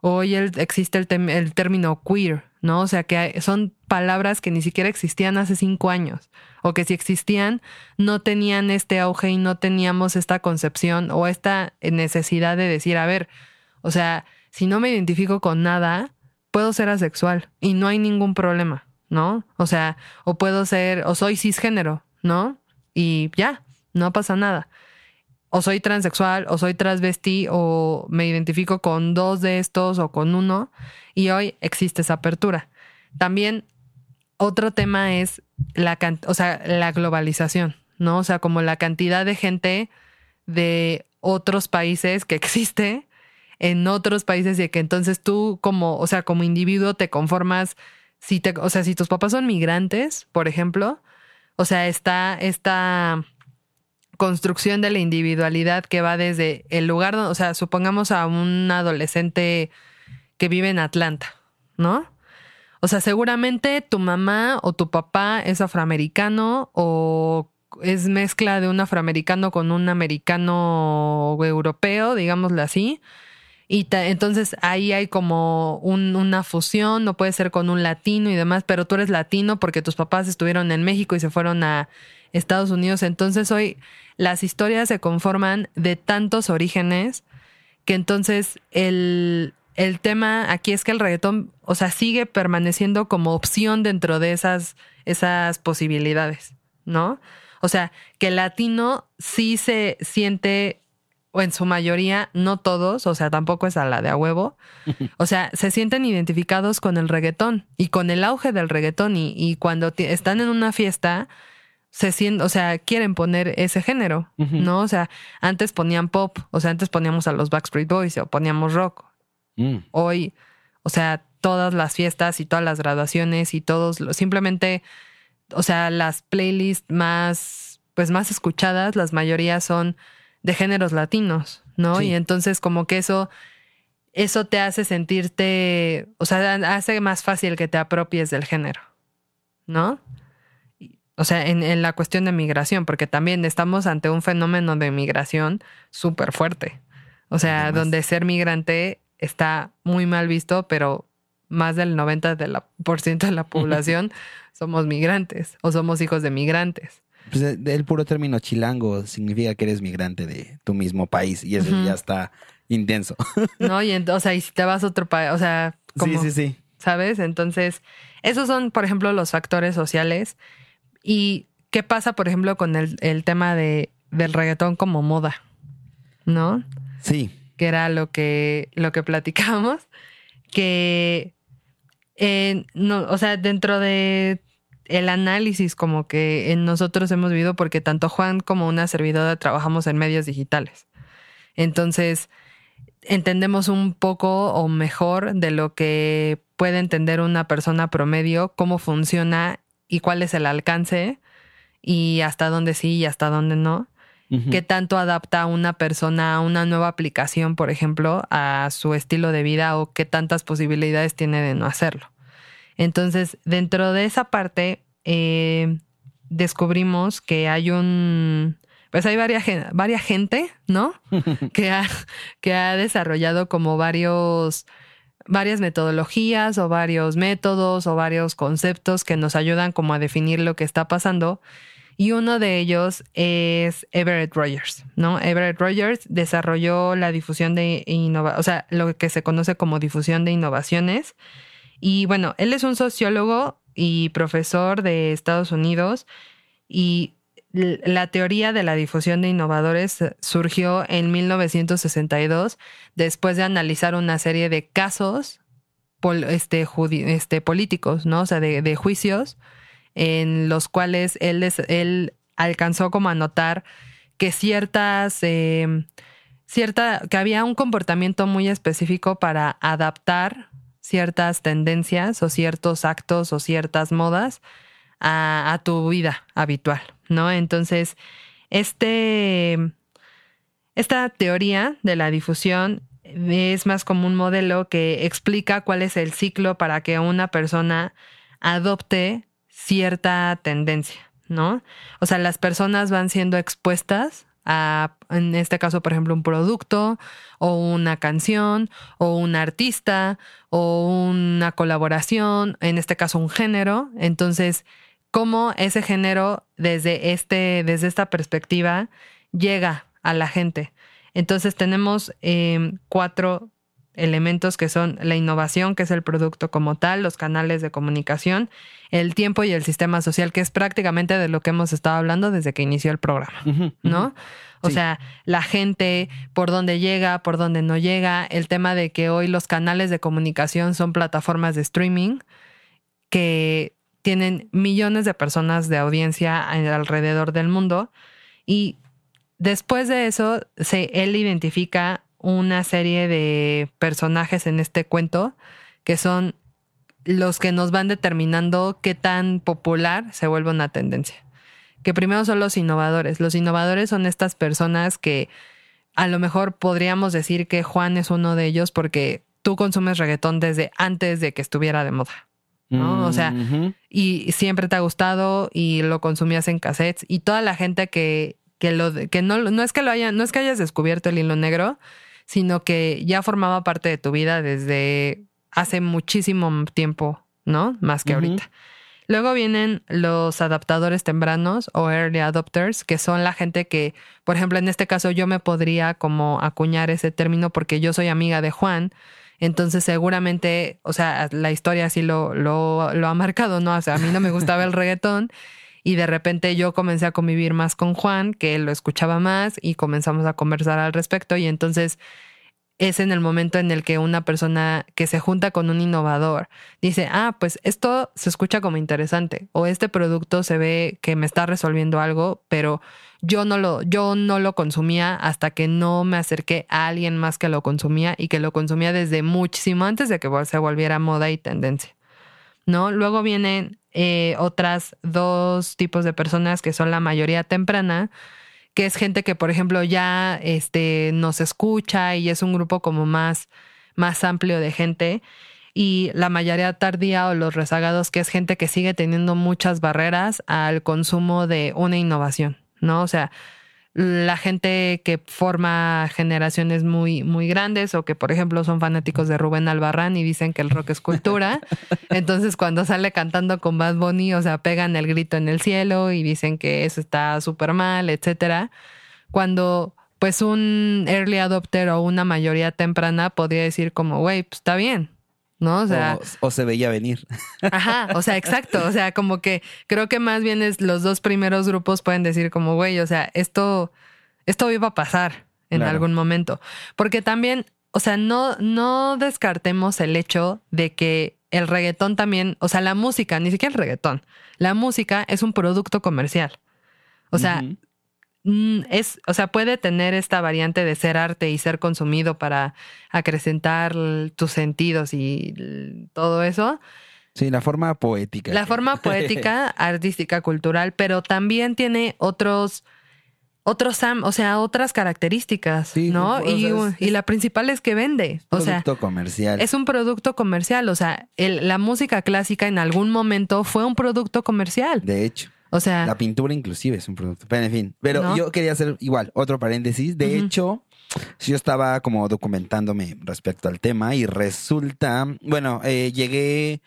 Hoy existe el, el término queer, ¿no? O sea, que son palabras que ni siquiera existían hace cinco años, o que si existían, no tenían este auge y no teníamos esta concepción o esta necesidad de decir, a ver, o sea, si no me identifico con nada, puedo ser asexual y no hay ningún problema, ¿no? O sea, o puedo ser, o soy cisgénero, ¿no? Y ya, no pasa nada. O soy transexual, o soy transvestí, o me identifico con dos de estos o con uno y hoy existe esa apertura. También otro tema es la, o sea, la globalización, ¿no? O sea, como la cantidad de gente de otros países que existe en otros países y que entonces tú como, o sea, como individuo te conformas, si te, o sea, si tus papás son migrantes, por ejemplo, o sea, está esta construcción de la individualidad que va desde el lugar, o sea, supongamos a un adolescente que vive en Atlanta, ¿no? O sea, seguramente tu mamá o tu papá es afroamericano o es mezcla de un afroamericano con un americano europeo, digámoslo así. Y entonces ahí hay como una fusión, no puede ser con un latino y demás, pero tú eres latino porque tus papás estuvieron en México y se fueron a Estados Unidos. Entonces hoy las historias se conforman de tantos orígenes que entonces el, el tema aquí es que el reggaetón, o sea, sigue permaneciendo como opción dentro de esas, esas posibilidades, ¿no? O sea, que el latino sí se siente, o en su mayoría, no todos, o sea, tampoco es a la de a huevo, o sea, se sienten identificados con el reggaetón y con el auge del reggaetón y, y cuando están en una fiesta, se sienten, o sea, quieren poner ese género, ¿no? O sea, antes ponían pop, o sea, antes poníamos a los Backstreet Boys o poníamos rock, Mm. Hoy, o sea, todas las fiestas y todas las graduaciones y todos, simplemente, o sea, las playlists más, pues más escuchadas, las mayoría son de géneros latinos, ¿no? Y entonces como que eso, eso te hace sentirte, o sea, hace más fácil que te apropies del género, ¿no? O sea, en, en la cuestión de migración, porque también estamos ante un fenómeno de migración súper fuerte. O sea, donde ser migrante está muy mal visto, pero más del 90% de la, por ciento de la población somos migrantes o somos hijos de migrantes. Pues el puro término chilango significa que eres migrante de tu mismo país y eso ya está intenso. no, y entonces, o sea, y si te vas a otro país, o sea, como, sí, sí, sí. ¿sabes? Entonces, esos son, por ejemplo, los factores sociales. ¿Y qué pasa, por ejemplo, con el, el tema de, del reggaetón como moda? ¿No? Sí que era lo que, lo que platicamos, que, no, o sea, dentro de el análisis como que en nosotros hemos vivido, porque tanto Juan como una servidora trabajamos en medios digitales. Entonces, entendemos un poco o mejor de lo que puede entender una persona promedio, cómo funciona y cuál es el alcance y hasta dónde sí y hasta dónde no qué tanto adapta a una persona a una nueva aplicación, por ejemplo, a su estilo de vida o qué tantas posibilidades tiene de no hacerlo. Entonces, dentro de esa parte, eh, descubrimos que hay un, pues hay varias, varias gente, ¿no? que, ha, que ha desarrollado como varios, varias metodologías o varios métodos o varios conceptos que nos ayudan como a definir lo que está pasando y uno de ellos es Everett Rogers, ¿no? Everett Rogers desarrolló la difusión de innovación, o sea, lo que se conoce como difusión de innovaciones. Y bueno, él es un sociólogo y profesor de Estados Unidos y la teoría de la difusión de innovadores surgió en 1962 después de analizar una serie de casos este, este, políticos, ¿no? O sea, de, de juicios en los cuales él, des- él alcanzó como a notar que ciertas, eh, cierta, que había un comportamiento muy específico para adaptar ciertas tendencias o ciertos actos o ciertas modas a, tu vida habitual, ¿no? Entonces, este, esta teoría de la difusión es más como un modelo que explica cuál es el ciclo para que una persona adopte cierta tendencia, ¿no? O sea, las personas van siendo expuestas a, en este caso, por ejemplo, un producto o una canción o un artista o una colaboración, en este caso un género. Entonces, cómo ese género desde este, desde esta perspectiva llega a la gente. Entonces tenemos eh, cuatro elementos que son la innovación, que es el producto como tal, los canales de comunicación, el tiempo y el sistema social, que es prácticamente de lo que hemos estado hablando desde que inició el programa. ¿no? O Sí. sea, la gente, por dónde llega, por dónde no llega, el tema de que hoy los canales de comunicación son plataformas de streaming que tienen millones de personas de audiencia alrededor del mundo y después de eso se, él identifica una serie de personajes en este cuento que son los que nos van determinando qué tan popular se vuelve una tendencia. Que primero son los innovadores. Los innovadores son estas personas que a lo mejor podríamos decir que Juan es uno de ellos porque tú consumes reggaetón desde antes de que estuviera de moda. ¿no? O sea, y siempre te ha gustado y lo consumías en cassettes y toda la gente que, que lo que no, no es que lo haya, no es que hayas descubierto el hilo negro, sino que ya formaba parte de tu vida desde hace muchísimo tiempo, ¿no? Más que ahorita. Luego vienen los adaptadores tempranos o early adopters, que son la gente que, por ejemplo, en este caso yo me podría como acuñar ese término porque yo soy amiga de Juan. Entonces seguramente, o sea, la historia así lo, lo, lo ha marcado, ¿no? O sea, a mí no me gustaba el reggaetón y de repente yo comencé a convivir más con Juan, que él lo escuchaba más y comenzamos a conversar al respecto y entonces es en el momento en el que una persona que se junta con un innovador dice, ah, pues esto se escucha como interesante o este producto se ve que me está resolviendo algo, pero yo no lo, yo no lo consumía hasta que no me acerqué a alguien más que lo consumía y que lo consumía desde muchísimo antes de que se volviera moda y tendencia. ¿No? Luego vienen eh, otras dos tipos de personas que son la mayoría temprana, que es gente que, por ejemplo, ya este, nos escucha y es un grupo como más, más amplio de gente. Y la mayoría tardía o los rezagados, que es gente que sigue teniendo muchas barreras al consumo de una innovación, ¿no? O sea, la gente que forma generaciones muy, muy grandes o que, por ejemplo, son fanáticos de Rubén Albarrán y dicen que el rock es cultura. Entonces, cuando sale cantando con Bad Bunny, o sea, pegan el grito en el cielo y dicen que eso está súper mal, etcétera. Cuando, pues, un early adopter o una mayoría temprana podría decir como, güey, pues está bien, ¿no? O sea, o, o se veía venir. Ajá, o sea, exacto. O sea, como que creo que más bien es los dos primeros grupos pueden decir como, güey, o sea, esto, esto iba a pasar en Claro. algún momento. Porque también, o sea, no, no descartemos el hecho de que el reggaetón también, o sea, la música, ni siquiera el reggaetón, la música es un producto comercial. O sea, es, o sea, puede tener esta variante de ser arte y ser consumido para acrecentar tus sentidos y todo eso. Sí, la forma poética. La forma poética, artística, cultural, pero también tiene otros, otros, o sea, otras características, Sí, ¿no? o sea, y, es- y la principal es que vende. O sea, Producto comercial. es un producto comercial. O sea, el- la música clásica en algún momento fue un producto comercial. de hecho. O sea, La pintura inclusive es un producto. Pero en fin. Pero ¿No? yo quería hacer igual, otro paréntesis. De Ujú. hecho, yo estaba como documentándome respecto al tema y resulta, bueno, eh, llegué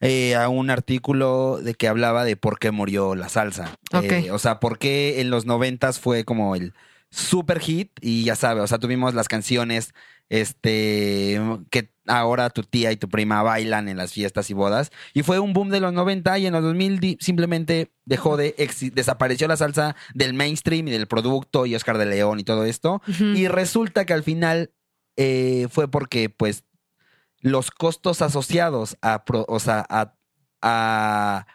eh, a un artículo de que hablaba de por qué murió la salsa. Ok. Eh, o sea, por qué en los noventas fue como el super hit y ya sabes, o sea, tuvimos las canciones este que ahora tu tía y tu prima bailan en las fiestas y bodas. Y fue un boom de los 90 y en los 2000 di- simplemente dejó de desapareció la salsa del mainstream y del producto y Oscar de León y todo esto. Y resulta que al final eh, fue porque pues los costos asociados a pro- o sea a, a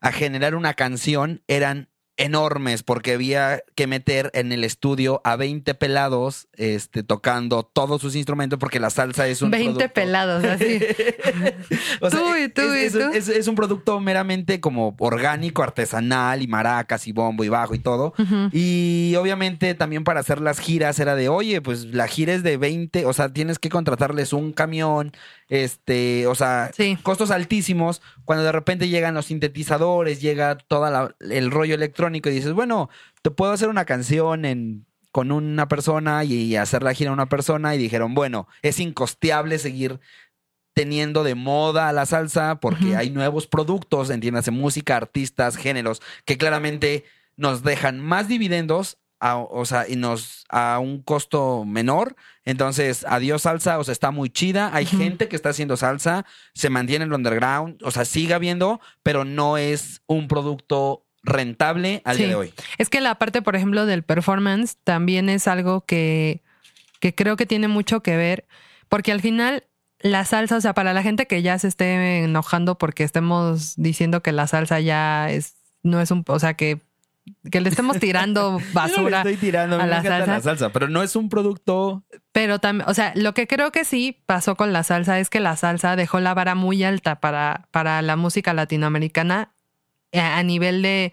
a generar una canción eran enormes porque había que meter en el estudio a 20 pelados este, tocando todos sus instrumentos porque la salsa es un 20 producto- pelados, así. O sea, Tú y tú es, y es- tú. es- es un producto meramente como orgánico, artesanal y maracas y bombo y bajo y todo. Y obviamente también para hacer las giras era de, oye, pues la gira es de 20, o sea, tienes que contratarles un camión, este, o sea, Sí. costos altísimos. Cuando de repente llegan los sintetizadores, llega todo el rollo electrónico y dices, bueno, te puedo hacer una canción en con una persona y, y hacer la gira a una persona y dijeron, bueno, es incosteable seguir teniendo de moda la salsa porque hay nuevos productos, entiéndase, música, artistas, géneros, que claramente nos dejan más dividendos, a- o sea, y nos a un costo menor. Entonces, adiós salsa, o sea, está muy chida. Hay gente que está haciendo salsa, se mantiene en el underground, o sea, sigue habiendo, pero no es un producto rentable al día de hoy. Es que la parte, por ejemplo, del performance también es algo que, que creo que tiene mucho que ver, porque al final la salsa, o sea, para la gente que ya se esté enojando porque estemos diciendo que la salsa ya es, no es un, o sea, que, que le estemos tirando Yo no le basura. estoy tirando, a me la salsa. la salsa, pero no es un producto Pero también, o sea, lo que creo que sí pasó con la salsa es que la salsa dejó la vara muy alta para, para la música latinoamericana a, a nivel de,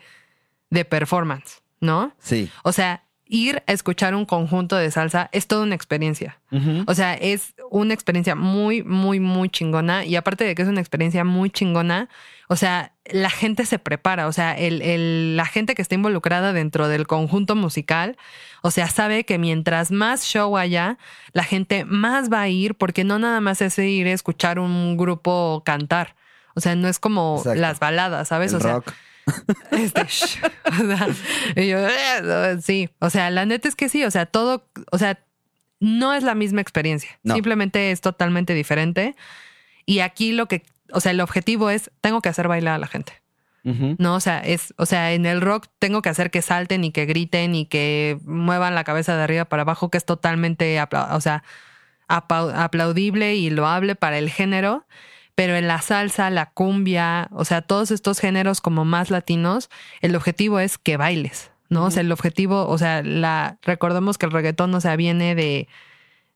de performance, ¿no? Sí. O sea, ir a escuchar un conjunto de salsa es toda una experiencia. O sea, es una experiencia muy, muy, muy chingona. Y aparte de que es una experiencia muy chingona, o sea, la gente se prepara. O sea, el, el- la gente que está involucrada dentro del conjunto musical, o sea, sabe que mientras más show haya, la gente más va a ir, porque no nada más es ir a escuchar un grupo cantar. O sea, no es como Exacto. las baladas, ¿sabes? El o sea, rock. este, o sea, y yo, "Eh", sí, o sea, la neta es que sí, o sea, todo, o sea, no es la misma experiencia, No. simplemente es totalmente diferente. Y aquí lo que, o sea, el objetivo es, tengo que hacer bailar a la gente. ¿no? O sea, es, o sea, en el rock tengo que hacer que salten y que griten y que muevan la cabeza de arriba para abajo, que es totalmente, o sea, aplaudible y loable para el género. Pero en la salsa, la cumbia, o sea, todos estos géneros como más latinos, el objetivo es que bailes, ¿no? O sea, el objetivo, o sea, la, recordemos que el reggaetón, o sea, viene de,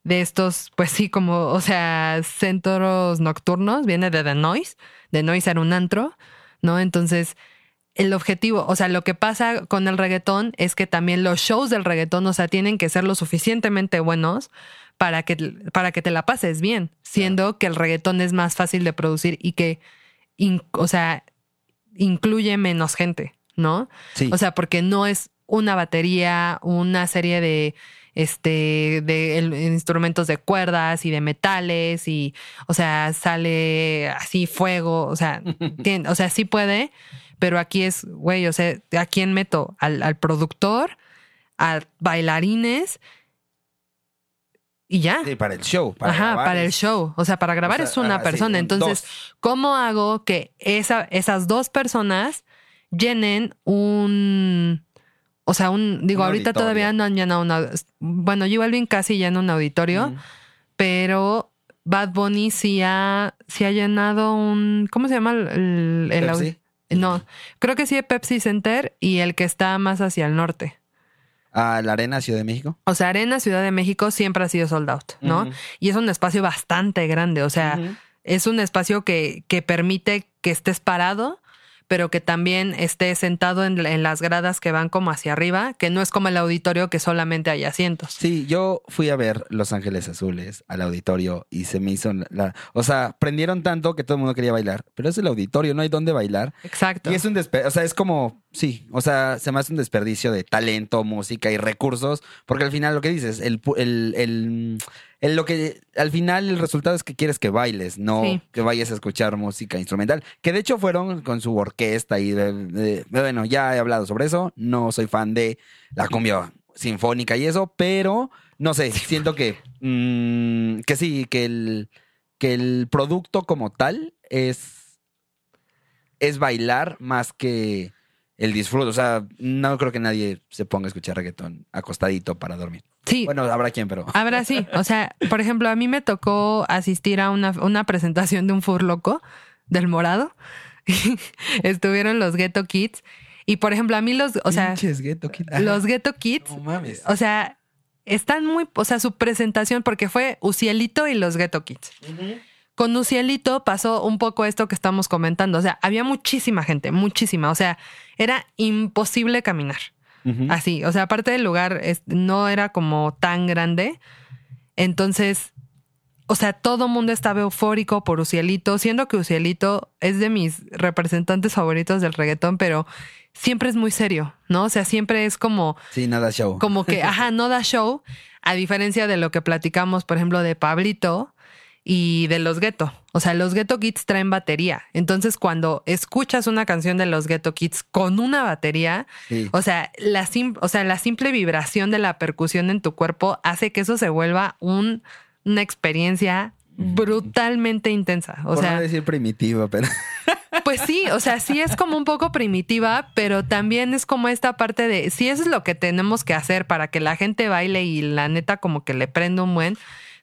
de estos, pues sí, como, o sea, centros nocturnos, viene de The Noise. The Noise era un antro, ¿no? Entonces, el objetivo, o sea, lo que pasa con el reggaetón es que también los shows del reggaetón, o sea, tienen que ser lo suficientemente buenos para que, para que te la pases bien, siendo que el reggaetón es más fácil de producir y que, in- o sea, incluye menos gente, ¿no? Sí. O sea, porque no es una batería, una serie de este de el- instrumentos de cuerdas y de metales y o sea, sale así fuego, o sea, o sea, sí puede, pero aquí es, güey, o sea, ¿a quién meto? Al, al productor, a bailarines y ya. Sí, para el show. Para Ajá, grabar para el show. O sea, para grabar o sea, es una ah, persona. Entonces, dos. ¿cómo hago que esa, esas dos personas llenen un. O sea, un. Digo, Un ahorita auditorio. todavía no han llenado una. Bueno, J Balvin casi llena un auditorio, Mm. pero Bad Bunny sí ha, sí ha llenado un. ¿Cómo se llama el, el, Pepsi. No, creo que sí, Pepsi Center y el que está más hacia el norte. A la Arena Ciudad de México. O sea, Arena Ciudad de México siempre ha sido sold out, ¿no? Y es un espacio bastante grande, o sea, es un espacio que, que permite que estés parado, pero que también estés sentado en, en las gradas que van como hacia arriba, que no es como el auditorio que solamente hay asientos. Sí, yo fui a ver Los Ángeles Azules al auditorio y se me hizo la... O sea, prendieron tanto que todo el mundo quería bailar, pero es el auditorio, no hay dónde bailar. Exacto. Y es un desperdicio, o sea, es como, sí, o sea, se me hace un desperdicio de talento, música y recursos, porque al final lo que dices, el, el, el, lo que, al final el resultado es que quieres que bailes, no Sí. que vayas a escuchar música instrumental, que de hecho fueron con su orquesta y, de- de- bueno, ya he hablado sobre eso, no soy fan de la cumbia sinfónica y eso, pero, no sé, siento que, mm, que sí, que el, que el producto como tal es es bailar más que el disfrute. O sea, no creo que nadie se ponga a escuchar reggaetón acostadito para dormir. Sí, Bueno, habrá quien, pero. Ahora sí, o sea, por ejemplo, a mí me tocó asistir a una, una presentación de un fur loco del morado. estuvieron los Ghetto Kids. Y por ejemplo, a mí los, o sea, Pinches Ghetto los Ghetto Kids, No mames. o sea, están muy, o sea, su presentación, porque fue Ucielito y los Ghetto Kids. Con Ucielito pasó un poco esto que estamos comentando. O sea, había muchísima gente, muchísima. O sea, era imposible caminar. Así. O sea, aparte del lugar no era como tan grande. Entonces, o sea, todo mundo estaba eufórico por Ucielito, siendo que Ucielito es de mis representantes favoritos del reggaetón, pero siempre es muy serio, ¿no? O sea, siempre es como Sí, nada show. como que, ajá, no da show, a diferencia de lo que platicamos, por ejemplo, de Pablito y de los Ghetto. O sea, los Ghetto Kids traen batería. Entonces, cuando escuchas una canción de los Ghetto Kids con una batería, Sí. o sea, la sim- o sea, la simple vibración de la percusión en tu cuerpo hace que eso se vuelva un- una experiencia brutalmente intensa. O Por sea, no decir primitivo, pero. pues sí, o sea, sí es como un poco primitiva, pero también es como esta parte de, si eso es lo que tenemos que hacer para que la gente baile y la neta como que le prenda un buen,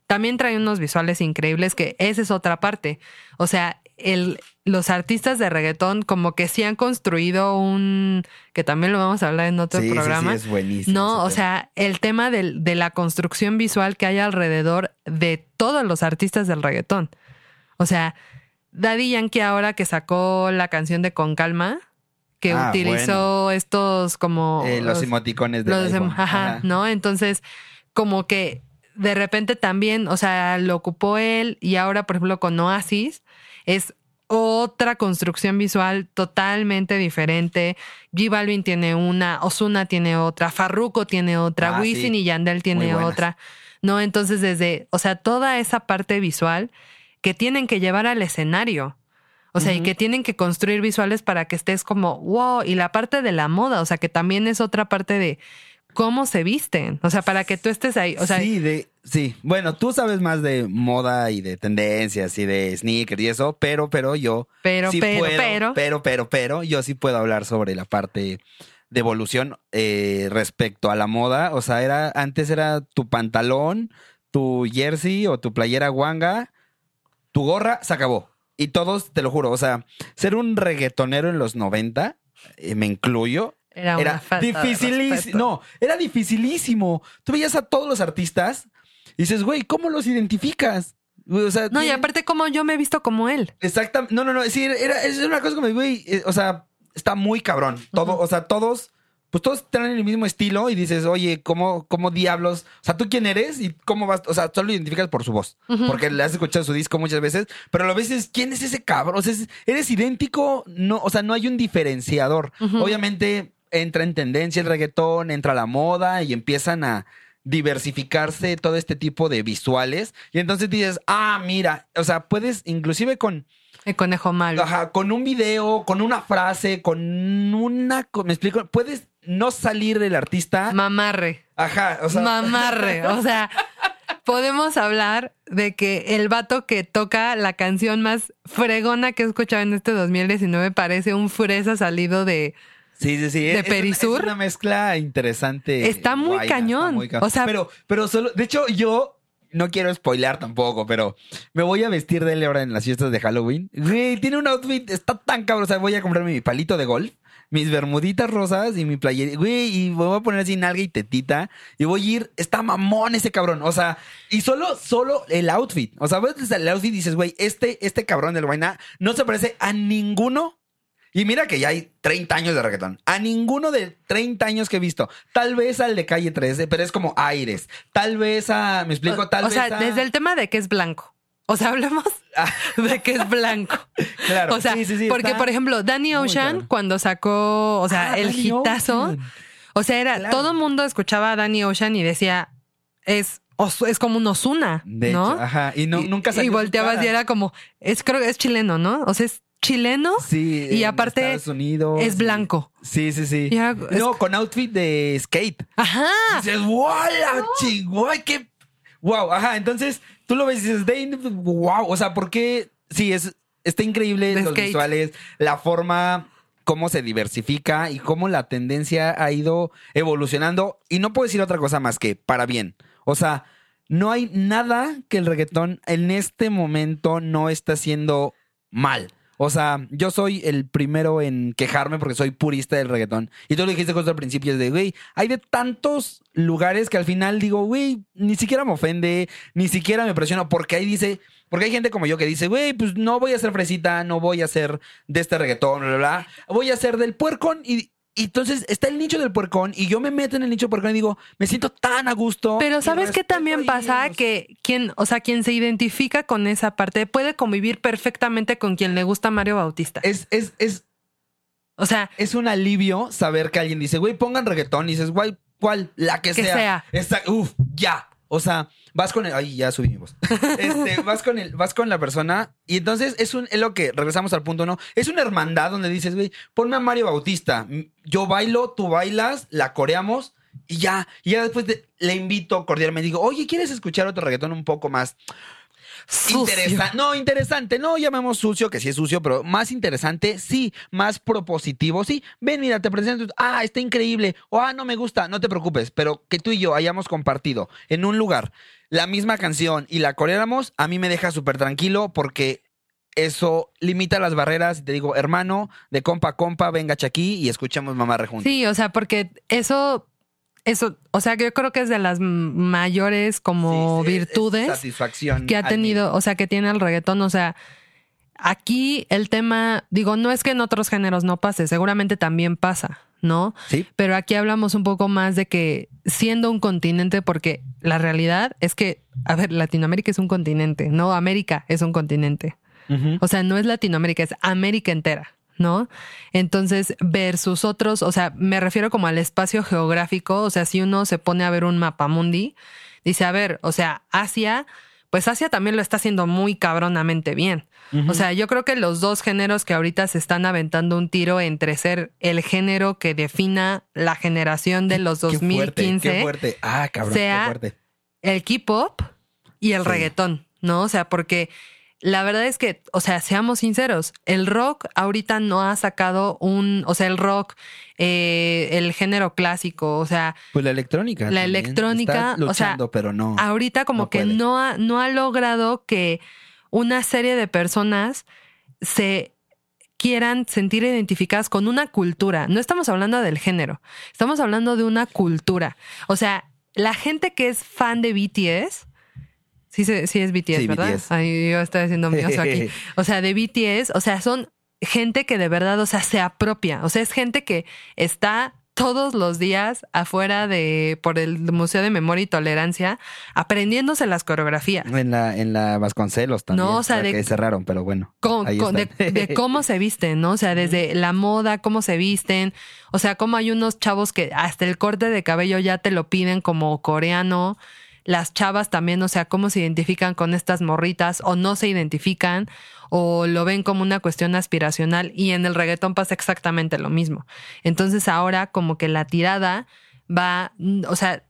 también trae unos visuales increíbles que esa es otra parte. O sea, el, los artistas de reggaetón como que sí han construido un, que también lo vamos a hablar en otro sí, sí, programa. sí, es buenísimo. No, o sea, el tema del- de la construcción visual que hay alrededor de todos los artistas del reggaetón. O sea, Daddy Yankee ahora que sacó la canción de Con Calma, que Ah, utilizó estos como... Eh, los emoticones de los em- ajá, ¿no? Entonces, como que de repente también, o sea, lo ocupó él y ahora, por ejemplo, con Oasis, es otra construcción visual totalmente diferente. G Balvin tiene una, Osuna tiene otra, Farruko tiene otra, Ah, Wisin sí. y Yandel tiene otra. No, entonces desde, o sea, toda esa parte visual que tienen que llevar al escenario. O sea, y que tienen que construir visuales para que estés como, wow, y la parte de la moda, o sea, que también es otra parte de cómo se visten, o sea, para que tú estés ahí, o sea, sí, de, sí. Bueno, tú sabes más de moda y de tendencias y de sneakers y eso, pero, pero yo pero, sí pero, puedo, pero, pero, pero, pero, yo sí puedo hablar sobre la parte de evolución eh, respecto a la moda. O sea, era, antes era tu pantalón, tu jersey o tu playera guanga, tu gorra, se acabó. Y todos, te lo juro, o sea, ser un reggaetonero en los 90, eh, me incluyo, era, una era dificilísimo. No, era dificilísimo. Tú veías a todos los artistas y dices, güey, ¿cómo los identificas? Güey, O sea, No, y aparte como yo me he visto como él. Exactamente. No, no, no. Sí, era, es una cosa como, güey, eh, o sea, está muy cabrón. Todo, o sea, todos, pues todos tienen el mismo estilo y dices, oye, ¿cómo, cómo diablos? O sea, ¿tú quién eres? Y cómo vas, o sea, solo lo identificas por su voz. Porque le has escuchado su disco muchas veces, pero a veces, ¿quién es ese cabrón? O sea, es- eres idéntico, no, o sea, no hay un diferenciador. Obviamente entra en tendencia el reggaetón, entra la moda y empiezan a diversificarse todo este tipo de visuales. Y entonces dices, ah, mira, o sea, puedes inclusive con, El conejo malo. ajá, con un video, con una frase, con una, me explico, puedes no salir del artista. Mamarre. Ajá, o sea, Mamarre. O sea, podemos hablar de que el vato que toca la canción más fregona que he escuchado en este 2019 parece un fresa salido de... Sí, sí, sí. ¿De es, una- Perisur? Es una mezcla interesante. Está muy cañón. muy. O sea- pero, pero solo, de hecho, yo no quiero spoilear tampoco, pero me voy a vestir de él ahora en las fiestas de Halloween. Güey, tiene un outfit, está tan cabrón. O sea, voy a comprarme mi palito de golf, mis bermuditas rosas y mi playera. Güey, y me voy a poner así nalga y tetita. Y voy a ir, está mamón ese cabrón. O sea, y solo, solo el outfit. O sea, ves el outfit y dices, güey, este, este cabrón del vaina no se parece a ninguno y mira que ya hay 30 años de reggaetón. A ninguno de 30 años que he visto. Tal vez al de calle 13, pero es como aires. Tal vez a. Me explico, tal o vez. sea, a- desde el tema de que es blanco. O sea, hablemos Ah, de que es blanco. claro. O sea, Sí, sí, sí, porque por ejemplo, Danny Ocean cuando sacó, o sea, Ah, el Danny hitazo, Ocean. o sea, era Claro. todo mundo escuchaba a Danny Ocean y decía, es Os- es como un Osuna, ¿no? hecho, ajá. Y no, Y- nunca salió Y volteabas y era como, es creo que es chileno, ¿no? O sea, es chileno, Sí. y aparte Estados Unidos. es blanco. Sí, sí, sí. Y es- No, con outfit de skate. Ajá. Dices, wow, la chingüey, qué. Wow, ajá. Entonces tú lo ves y dices, wow. O sea, porque sí, es, está increíble De los skate. visuales, la forma, cómo se diversifica y cómo la tendencia ha ido evolucionando. Y no puedo decir otra cosa más que para bien. O sea, no hay nada que el reggaetón en este momento no está haciendo mal. O sea, yo soy el primero en quejarme porque soy purista del reggaetón. Y tú lo dijiste justo al principio, es de, güey, hay de tantos lugares que al final digo, güey, ni siquiera me ofende, ni siquiera me presiona, porque ahí dice, porque hay gente como yo que dice, güey, pues no voy a ser fresita, no voy a ser de este reggaetón, bla, bla, bla. Voy a ser del puercón y... y entonces está el nicho del puercón y yo me meto en el nicho del puercón y digo, me siento tan a gusto. Pero ¿sabes qué respeto también pasa? los- Que quien, o sea, quien se identifica con esa parte puede convivir perfectamente con quien le gusta Mario Bautista. Es, es, es, O sea, es un alivio saber que alguien dice, güey, pongan reggaetón. Y dices, güey, ¿cuál? La que, Que sea. Uf, ya. O sea, vas con el. Ay, ya subí mi voz. Este, vas con el, vas con la persona. Y entonces es un, es lo que, regresamos al punto, ¿no? Es una hermandad donde dices, güey, ponme a Mario Bautista. Yo bailo, tú bailas, la coreamos. Y ya, y ya después de- le invito cordialmente, digo, oye, ¿quieres escuchar otro reggaetón un poco más sucio. Interesante. No, interesante. No llamemos sucio, que sí es sucio, pero más interesante, sí. Más propositivo, sí. Ven, mira, te presento. Ah, está increíble. O ah, no me gusta. No te preocupes. Pero que tú y yo hayamos compartido en un lugar la misma canción y la coreáramos, a mí me deja súper tranquilo porque eso limita las barreras. Te digo, hermano, de compa a compa, venga aquí y escuchemos mamá juntos. Sí, o sea, porque eso, eso, o sea, que yo creo que es de las mayores como Sí, sí, virtudes satisfacción. que ha tenido, o sea, que tiene el reggaetón, o sea, aquí el tema, digo, no es que en otros géneros no pase, seguramente también pasa, ¿no? Sí. Pero aquí hablamos un poco más de que siendo un continente, porque la realidad es que, a ver, Latinoamérica es un continente, no América es un continente. O sea, no es Latinoamérica, es América entera, ¿no? Entonces, versus otros, o sea, me refiero como al espacio geográfico, o sea, si uno se pone a ver un mapa mundi, dice, a ver, o sea, Asia, pues Asia también lo está haciendo muy cabronamente bien. O sea, yo creo que los dos géneros que ahorita se están aventando un tiro entre ser el género que defina la generación de los Qué fuerte, 2015 Qué fuerte. Ah, cabrón, sea- qué fuerte. el K-pop y el Sí. reggaetón, ¿no? O sea, porque la verdad es que, o sea, seamos sinceros, el rock ahorita no ha sacado un, o sea, el rock, eh, el género clásico, o sea, Pues la electrónica. La electrónica, Está o sea, luchando, pero no. ahorita como no que puede. no ha, no ha logrado que una serie de personas se quieran sentir identificadas con una cultura. No estamos hablando del género, estamos hablando de una cultura. O sea, la gente que es fan de BTS, sí, sí es BTS, Sí, ¿verdad? BTS. Ay, yo estoy haciendo míos aquí. O sea, de BTS, o sea, son gente que de verdad, o sea, se apropia. O sea, es gente que está todos los días afuera de por el Museo de Memoria y Tolerancia aprendiéndose las coreografías. En la, en la Vasconcelos también. No, o sea, de- que cerraron, pero bueno. Con- ahí con- de, están. de cómo se visten, ¿no? O sea, desde la moda, cómo se visten, o sea, cómo hay unos chavos que hasta el corte de cabello ya te lo piden como coreano, las chavas también, o sea, cómo se identifican con estas morritas o no se identifican o lo ven como una cuestión aspiracional y en el reggaetón pasa exactamente lo mismo. Entonces ahora como que la tirada va, mm, o sea,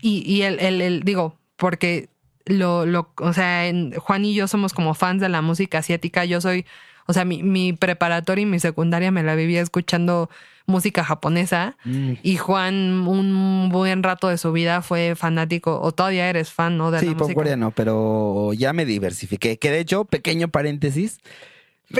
y, el, el, el- digo, porque lo, lo, o sea, en- Juan y yo somos como fans de la música asiática. Yo soy, o sea, mi, mi preparatoria y mi secundaria me la vivía escuchando música japonesa. Mm. Y Juan, un buen rato de su vida fue fanático, o todavía eres fan, ¿no? De Sí, la pop coreano, pero ya me diversifiqué. Que de hecho, pequeño paréntesis.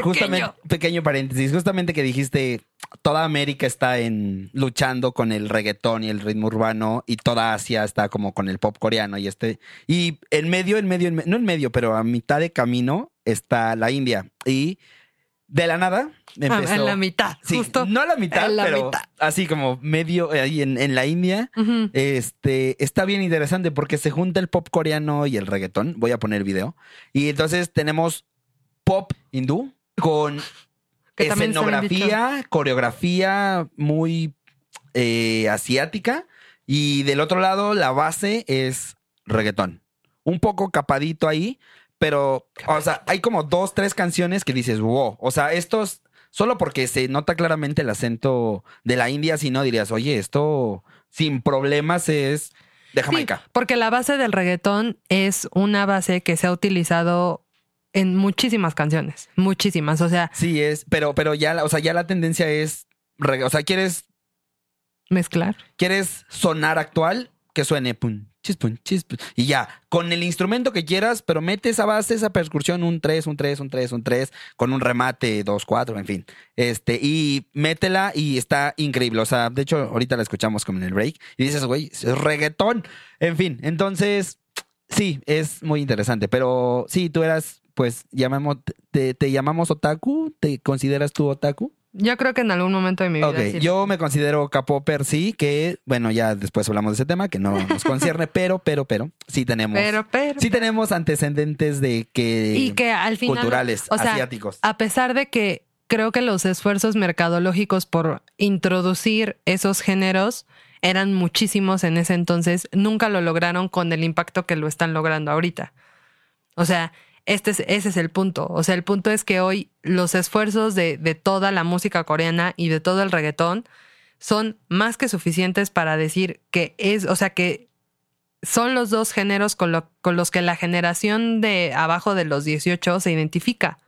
Justamente, pequeño paréntesis. Justamente que dijiste, toda América está en luchando con el reggaetón y el ritmo urbano, y toda Asia está como con el pop coreano. Y este, y en medio, en medio, en no en medio, pero a mitad de camino está la India. Y de la nada Ah, empezó. en la mitad, Sí, justo. no a la mitad, la pero mitad. así como medio ahí en, en la India. Este está bien interesante porque se junta el pop coreano y el reggaetón. Voy a poner video. Y entonces tenemos pop hindú con Que escenografía, coreografía muy eh, asiática. Y del otro lado, la base es reggaetón. Un poco capadito ahí, pero, o sea, hay como dos, tres canciones que dices, wow. O sea, estos, solo porque se nota claramente el acento de la India, si no dirías, oye, esto sin problemas es de Jamaica. Sí, porque la base del reggaetón es una base que se ha utilizado en muchísimas canciones, muchísimas. O sea, Sí, es, pero, pero ya, la- o sea, ya la tendencia es, o sea, quieres, mezclar. quieres sonar actual, que suene pum, chispun, chispun. Y ya, con el instrumento que quieras, pero mete esa base, esa percusión, un 3, un 3, un 3, un 3, con un remate 2, 4, en fin. Este, y métela y está increíble. O sea, de hecho, ahorita la escuchamos como en el break y dices, güey, es reggaetón. En fin, entonces, sí, es muy interesante. Pero sí, tú eras, pues, llamamos, te, te llamamos otaku, ¿te consideras tú otaku? Yo creo que en algún momento de mi vida. Ok, sí. yo me considero capopper, sí, que, bueno, ya después hablamos de ese tema, que no nos concierne, pero, pero, pero, sí tenemos, Pero, pero. sí tenemos antecedentes de que, y que al final. culturales, o sea, asiáticos. A pesar de que creo que los esfuerzos mercadológicos por introducir esos géneros eran muchísimos en ese entonces, nunca lo lograron con el impacto que lo están logrando ahorita. O sea, este es, ese es el punto. O sea, el punto es que hoy los esfuerzos de, de toda la música coreana y de todo el reggaetón son más que suficientes para decir que es, o sea, que son los dos géneros con, lo- con los que la generación de abajo de los 18 se identifica.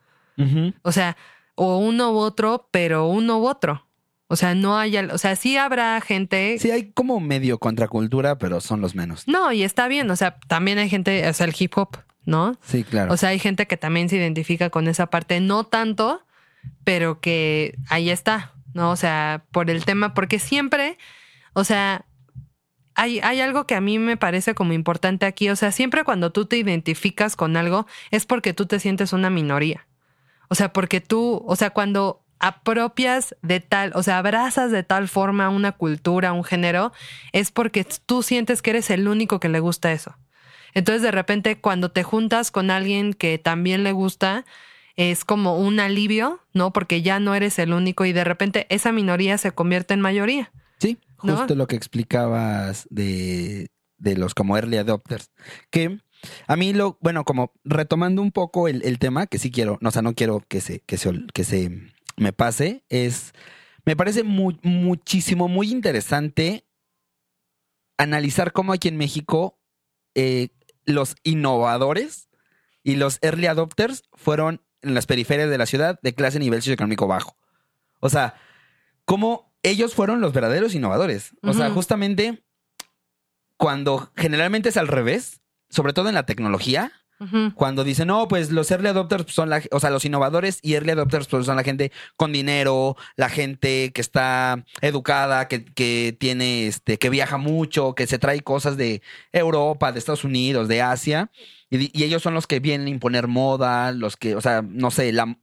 O sea, o uno u otro, pero uno u otro. O sea, no hay, o sea, sí habrá gente. Sí, hay como medio contracultura, pero son los menos. No, y está bien. O sea, también hay gente, o sea, el hip hop, ¿no? Sí, claro. O sea, hay gente que también se identifica con esa parte, no tanto, pero que ahí está, ¿no? O sea, por el tema, porque siempre, o sea, hay, hay algo que a mí me parece como importante aquí, o sea, siempre cuando tú te identificas con algo es porque tú te sientes una minoría. O sea, porque tú, o sea, cuando apropias de tal, o sea, abrazas de tal forma una cultura, un género, es porque tú sientes que eres el único que le gusta eso. Entonces, de repente, cuando te juntas con alguien que también le gusta, es como un alivio, ¿no? Porque ya no eres el único y de repente esa minoría se convierte en mayoría. sí, ¿no? justo lo que explicabas de, de los como early adopters. Que a mí lo, bueno, como retomando un poco el, el tema, que sí quiero, no, o sea, no quiero que se, que se, que se me pase, es, me parece mu- muchísimo, muy interesante analizar cómo aquí en México eh, los innovadores y los early adopters fueron en las periferias de la ciudad de clase nivel socioeconómico bajo. O sea, cómo ellos fueron los verdaderos innovadores. O sea, justamente cuando generalmente es al revés, sobre todo en la tecnología, Cuando dicen, no, pues los early adopters pues, son la, o sea, los innovadores y early adopters pues, son la gente con dinero, la gente que está educada, que, que tiene, este, que viaja mucho, que se trae cosas de Europa, de Estados Unidos, de Asia, y, ellos son los que vienen a imponer moda, los que, o sea, no sé, la,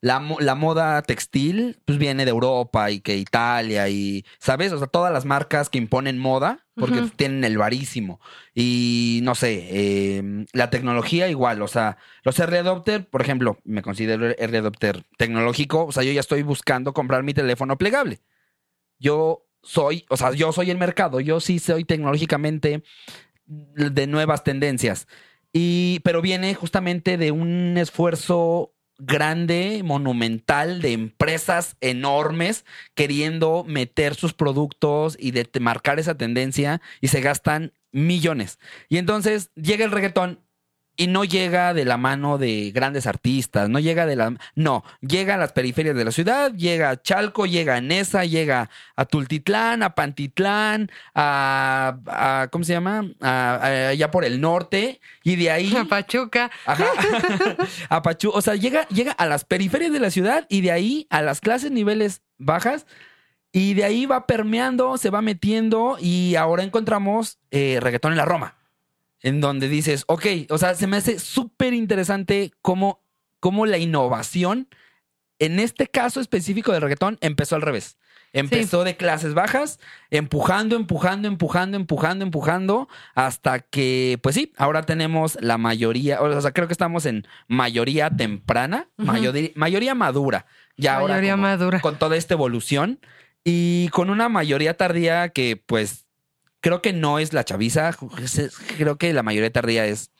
la moda textil, pues viene de Europa y que Italia y, ¿sabes? O sea, todas las marcas que imponen moda, porque tienen el varísimo. Y no sé, eh, la tecnología igual, o sea, los early adopter, por ejemplo, me considero early adopter tecnológico, o sea, yo ya estoy buscando comprar mi teléfono plegable. Yo soy, o sea, yo soy el mercado, yo sí soy tecnológicamente de nuevas tendencias. Y, pero viene justamente de un esfuerzo grande, monumental, de empresas enormes queriendo meter sus productos y de marcar esa tendencia y se gastan millones. Y entonces llega el reggaetón y no llega de la mano de grandes artistas, no llega de la... No, llega a las periferias de la ciudad, llega a Chalco, llega a Nesa, llega a Tultitlán, a Pantitlán, a... a- ¿Cómo se llama? A- a- allá por el norte y de ahí... Pachuca. Ajá. a Pachu, o sea, llega, llega a las periferias de la ciudad y de ahí a las clases niveles bajas y de ahí va permeando, se va metiendo y ahora encontramos eh, reggaetón en la Roma, en donde dices, ok, o sea, se me hace súper interesante cómo, cómo la innovación, en este caso específico del reggaetón, empezó al revés. Empezó de clases bajas, empujando, empujando, empujando, empujando, empujando, hasta que, pues sí, ahora tenemos la mayoría, o sea, creo que estamos en mayoría temprana, mayoría, mayoría madura, ya ahora como- madura. con toda esta evolución y con una mayoría tardía que, pues, creo que no es la chaviza, creo que la mayoría tardía es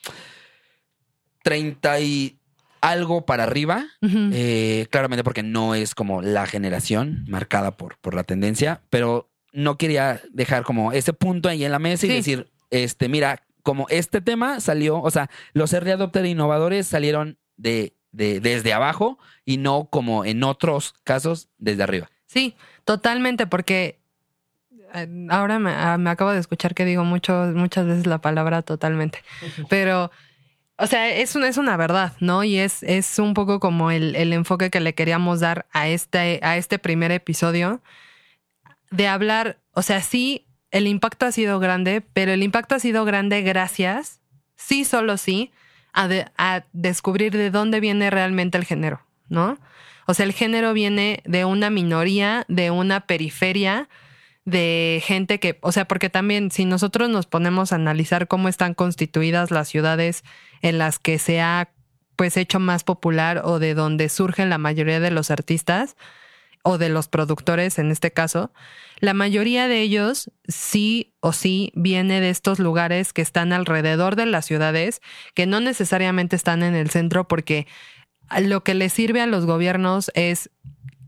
30 y algo para arriba. Eh, claramente porque no es como la generación marcada por, por la tendencia, pero no quería dejar como ese punto ahí en la mesa y Sí. decir, este, mira, como este tema salió, o sea, los early adopter innovadores salieron de, de- desde abajo y no como en otros casos desde arriba. Sí, totalmente, porque ahora me, ah, me acabo de escuchar que digo mucho, muchas veces la palabra totalmente, pero, o sea, es, una- es una verdad, ¿no? Y es, es un poco como el, el enfoque que le queríamos dar a este, a este primer episodio de hablar, o sea, sí, el impacto ha sido grande, pero el impacto ha sido grande gracias, sí, solo sí, a, de- a descubrir de dónde viene realmente el género, ¿no? O sea, el género viene de una minoría, de una periferia, de gente que, o sea, porque también si nosotros nos ponemos a analizar cómo están constituidas las ciudades en las que se ha pues hecho más popular o de donde surgen la mayoría de los artistas o de los productores en este caso, la mayoría de ellos sí o sí viene de estos lugares que están alrededor de las ciudades, que no necesariamente están en el centro porque lo que les sirve a los gobiernos es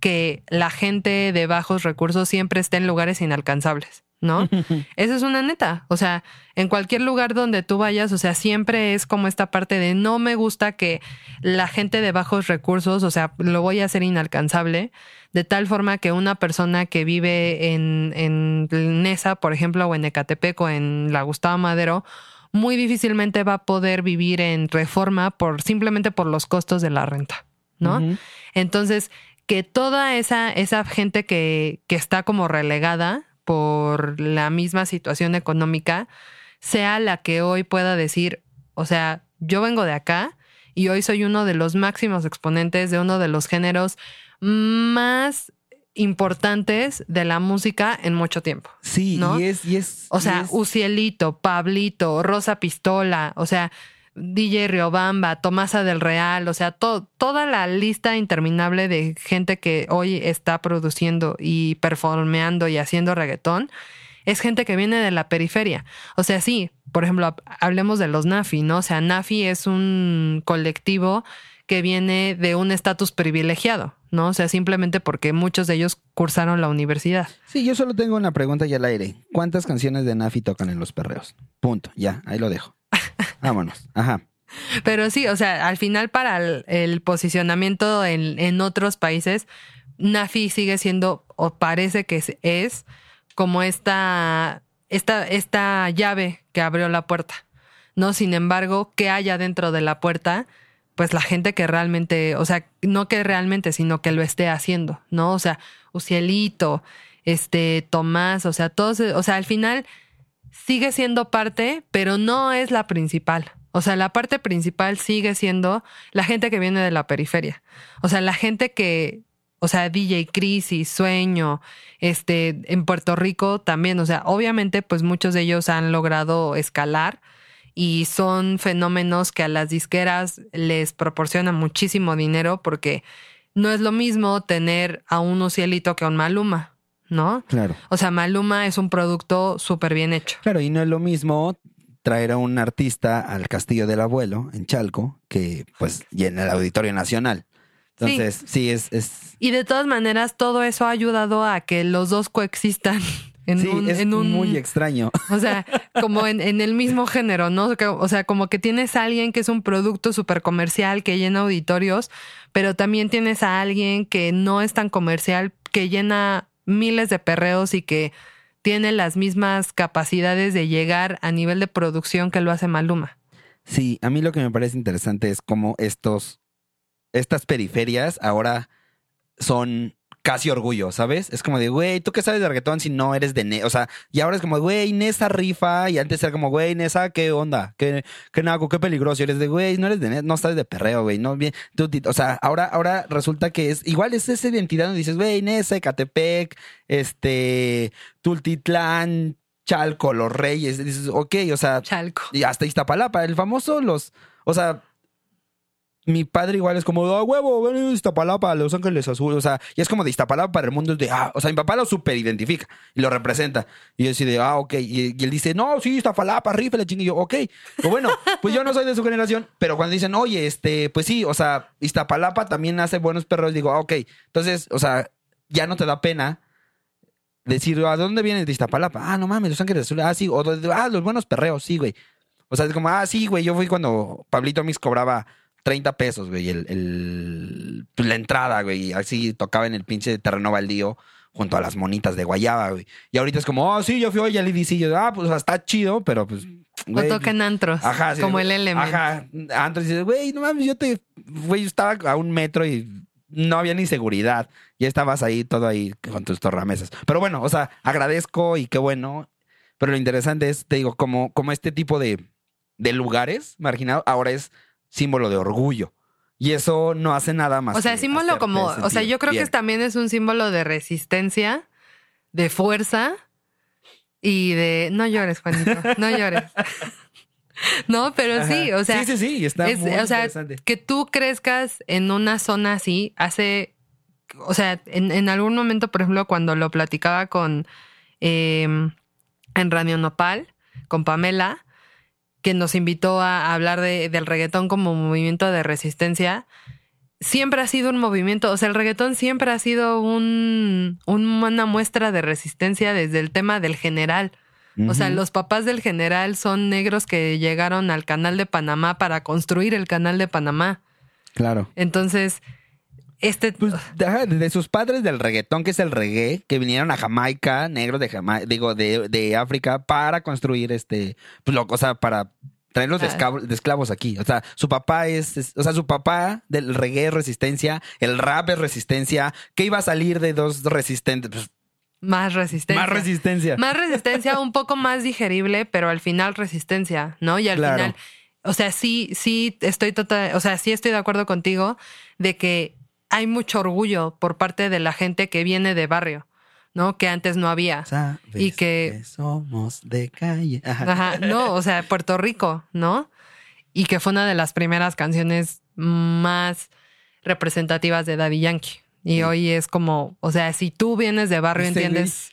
que la gente de bajos recursos siempre esté en lugares inalcanzables, ¿no? Esa es una neta. O sea, en cualquier lugar donde tú vayas, o sea, siempre es como esta parte de no me gusta que la gente de bajos recursos, o sea, lo voy a hacer inalcanzable, de tal forma que una persona que vive en, en Nesa, por ejemplo, o en Ecatepec o en la Gustavo Madero, muy difícilmente va a poder vivir en reforma por simplemente por los costos de la renta, ¿no? Entonces, que toda esa, esa gente que, que está como relegada por la misma situación económica sea la que hoy pueda decir, o sea, yo vengo de acá y hoy soy uno de los máximos exponentes de uno de los géneros más importantes de la música en mucho tiempo. Sí, ¿no? y es, y es. O y sea, es- Ucielito, Pablito, Rosa Pistola, o sea, DJ Riobamba, Tomasa del Real, o sea, to- toda la lista interminable de gente que hoy está produciendo y performeando y haciendo reggaetón, es gente que viene de la periferia. O sea, sí, por ejemplo, hab- hablemos de los Nafi, ¿no? O sea, Nafi es un colectivo que viene de un estatus privilegiado, ¿no? O sea, simplemente porque muchos de ellos cursaron la universidad. Sí, yo solo tengo una pregunta y al aire. ¿Cuántas canciones de Nafi tocan en los perreos? Punto. Ya, ahí lo dejo. Vámonos. Ajá. Pero sí, o sea, al final para el, posicionamiento en, en otros países, Nafi sigue siendo, o parece que es, es como esta, esta, esta llave que abrió la puerta. ¿No? Sin embargo, ¿qué haya dentro de la puerta? Pues la gente que realmente, o sea, no que realmente, sino que lo esté haciendo, ¿no? O sea, Ucielito, este, Tomás, o sea, todos, o sea, al final sigue siendo parte, pero no es la principal. O sea, la parte principal sigue siendo la gente que viene de la periferia. O sea, la gente que, o sea, DJ Crisis, Sueño, este, en Puerto Rico también. O sea, obviamente, pues muchos de ellos han logrado escalar y son fenómenos que a las disqueras les proporcionan muchísimo dinero porque no es lo mismo tener a un Ucielito que a un Maluma, ¿no? Claro. O sea, Maluma es un producto súper bien hecho. Claro, y no es lo mismo traer a un artista al Castillo del Abuelo en Chalco que pues y en el Auditorio Nacional. Entonces, sí, es, es, Y de todas maneras, todo eso ha ayudado a que los dos coexistan en sí, un, es en un muy extraño. o sea, como en, en el mismo género, ¿no? O sea, como que tienes a alguien que es un producto súper comercial que llena auditorios, pero también tienes a alguien que no es tan comercial, que llena miles de perreos y que tiene las mismas capacidades de llegar a nivel de producción que lo hace Maluma. Sí, a mí lo que me parece interesante es cómo estos, estas periferias ahora son casi orgullo, ¿sabes? Es como de, güey, ¿tú qué sabes de reggaetón si no eres de Nesa? O sea, y ahora es como, güey, Nesa rifa, y antes era como, güey, Nesa, ¿qué onda? ¿Qué, qué naco? ¿Qué peligroso? Y eres de, güey, no eres de Nesa, no sabes de perreo, güey, no bien. tú o sea, ahora, ahora resulta que es, igual es esa identidad donde dices, güey, Nesa, Ecatepec, este, Tultitlán, Chalco, Los Reyes, y dices, ok, o sea, Chalco. y hasta Iztapalapa, el famoso, los, o sea, mi padre igual es como, ah, huevo, ven a Iztapalapa, Los Ángeles Azul, o sea, y es como de Iztapalapa para el mundo, es de, ah, o sea, mi papá lo super identifica y lo representa. Y yo así de, ah, ok, y, él dice, no, sí, Iztapalapa, rifa la chingue, y yo, ok, pues bueno, pues yo no soy de su generación, pero cuando dicen, oye, este, pues sí, o sea, Iztapalapa también hace buenos perros, digo, ah, ok, entonces, o sea, ya no te da pena decir, ¿a dónde vienes de Iztapalapa? Ah, no mames, Los Ángeles Azul, ah, sí, o ah, los buenos perreos, sí, güey. O sea, es como, ah, sí, güey, yo fui cuando Pablito Mix cobraba 30 pesos, güey, el, el- pues, la entrada, güey. y Así tocaba en el pinche terreno baldío junto a las monitas de guayaba, güey. Y ahorita es como, oh, sí, yo fui hoy al EDC. Y yo, ah, pues está chido, pero pues. O güey, toquen antros, Ajá, sí, como el güey. Element. Ajá. Antes dices, güey, no mames, yo te. Güey, yo estaba a un metro y no había ni seguridad. Ya estabas ahí, todo ahí con tus torramesas. Pero bueno, o sea, agradezco y qué bueno. Pero lo interesante es, te digo, como, como este tipo de, de lugares marginados ahora es símbolo de orgullo. Y eso no hace nada más. O sea, símbolo como, o sea, yo creo bien. que también es un símbolo de resistencia, de fuerza y de no llores, Juanito, no llores. no, pero sí, o sea, sí, sí, sí, está es- muy o sea, interesante. que tú crezcas en una zona así hace, o sea, en, en algún momento, por ejemplo, cuando lo platicaba con eh, en Radio Nopal, con Pamela, que nos invitó a hablar de- del reggaetón como movimiento de resistencia, siempre ha sido un movimiento, o sea, el reggaetón siempre ha sido un, un- una muestra de resistencia desde el tema del general. O sea, los papás del general son negros que llegaron al canal de Panamá para construir el canal de Panamá. Claro. Entonces, este... Pues, de sus padres del reggaetón, que es el reggae, que vinieron a Jamaica, negros de Jamaica, digo, de, de África, para construir este, pues, lo, o sea, para traerlos de, Ah. esclavos, de esclavos aquí. O sea, su papá es, es- o sea, su papá del reggae es resistencia, el rap es resistencia. ¿Qué iba a salir de dos resistentes? Pues, más resistencia. más resistencia. Más resistencia, un poco más digerible, pero al final resistencia, ¿no? Y al Claro. final, o sea, sí, sí estoy total, o sea, sí estoy de acuerdo contigo de que hay mucho orgullo por parte de la gente que viene de barrio, ¿no? Que antes no había. Sabes Y que- somos de calle. Ajá. No, o sea, Puerto Rico, ¿no? Y que fue una de las primeras canciones más representativas de Daddy Yankee. Y Sí. hoy es como, o sea, si tú vienes de barrio, Este entiendes,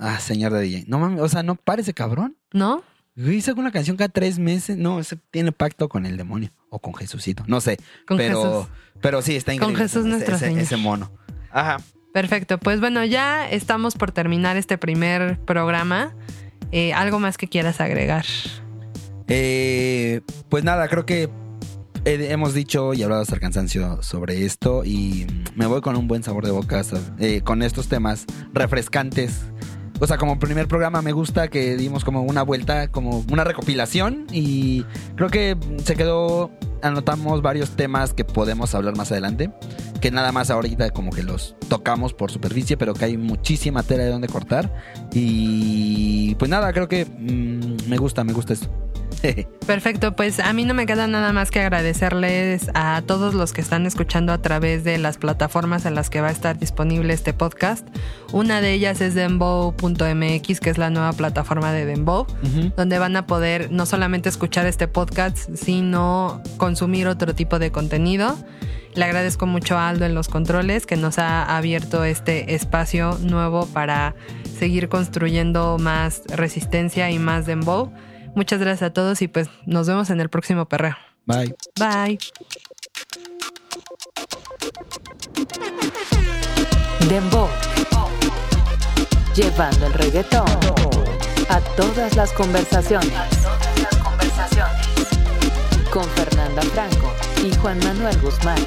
Ah, señor de DJ. No mames, o sea, no parece cabrón. ¿no? Güey, saca una canción cada tres meses. No, ese tiene pacto con el demonio. O con Jesucito. No sé. Con pero, Jesús. pero sí, está Con increíble. Jesús ese, nuestro ese- Señor. ese mono. Ajá. Perfecto, pues bueno, ya estamos por terminar este primer programa. Eh, ¿Algo más que quieras agregar? Eh, pues nada, creo que hemos dicho y hablado hasta el cansancio sobre esto y me voy con un buen sabor de boca eh, con estos temas refrescantes. O sea, como primer programa me gusta que dimos como una vuelta, como una recopilación y creo que se quedó, anotamos varios temas que podemos hablar más adelante, que nada más ahorita como que los tocamos por superficie, pero que hay muchísima tela de donde cortar y pues nada, creo que mm, me gusta, me gusta esto. Perfecto, pues a mí no me queda nada más que agradecerles a todos los que están escuchando a través de las plataformas en las que va a estar disponible este podcast. Una de ellas es dembow.mx, que es la nueva plataforma de Dembow, donde van a poder no solamente escuchar este podcast, sino consumir otro tipo de contenido. Le agradezco mucho a Aldo en los controles que nos ha abierto este espacio nuevo para seguir construyendo más resistencia y más dembow. Muchas gracias a todos y pues nos vemos en el próximo perreo. Bye. Bye. Dembow. Llevando el reggaetón a todas las conversaciones. Con Fernanda Franco y Juan Manuel Guzmán.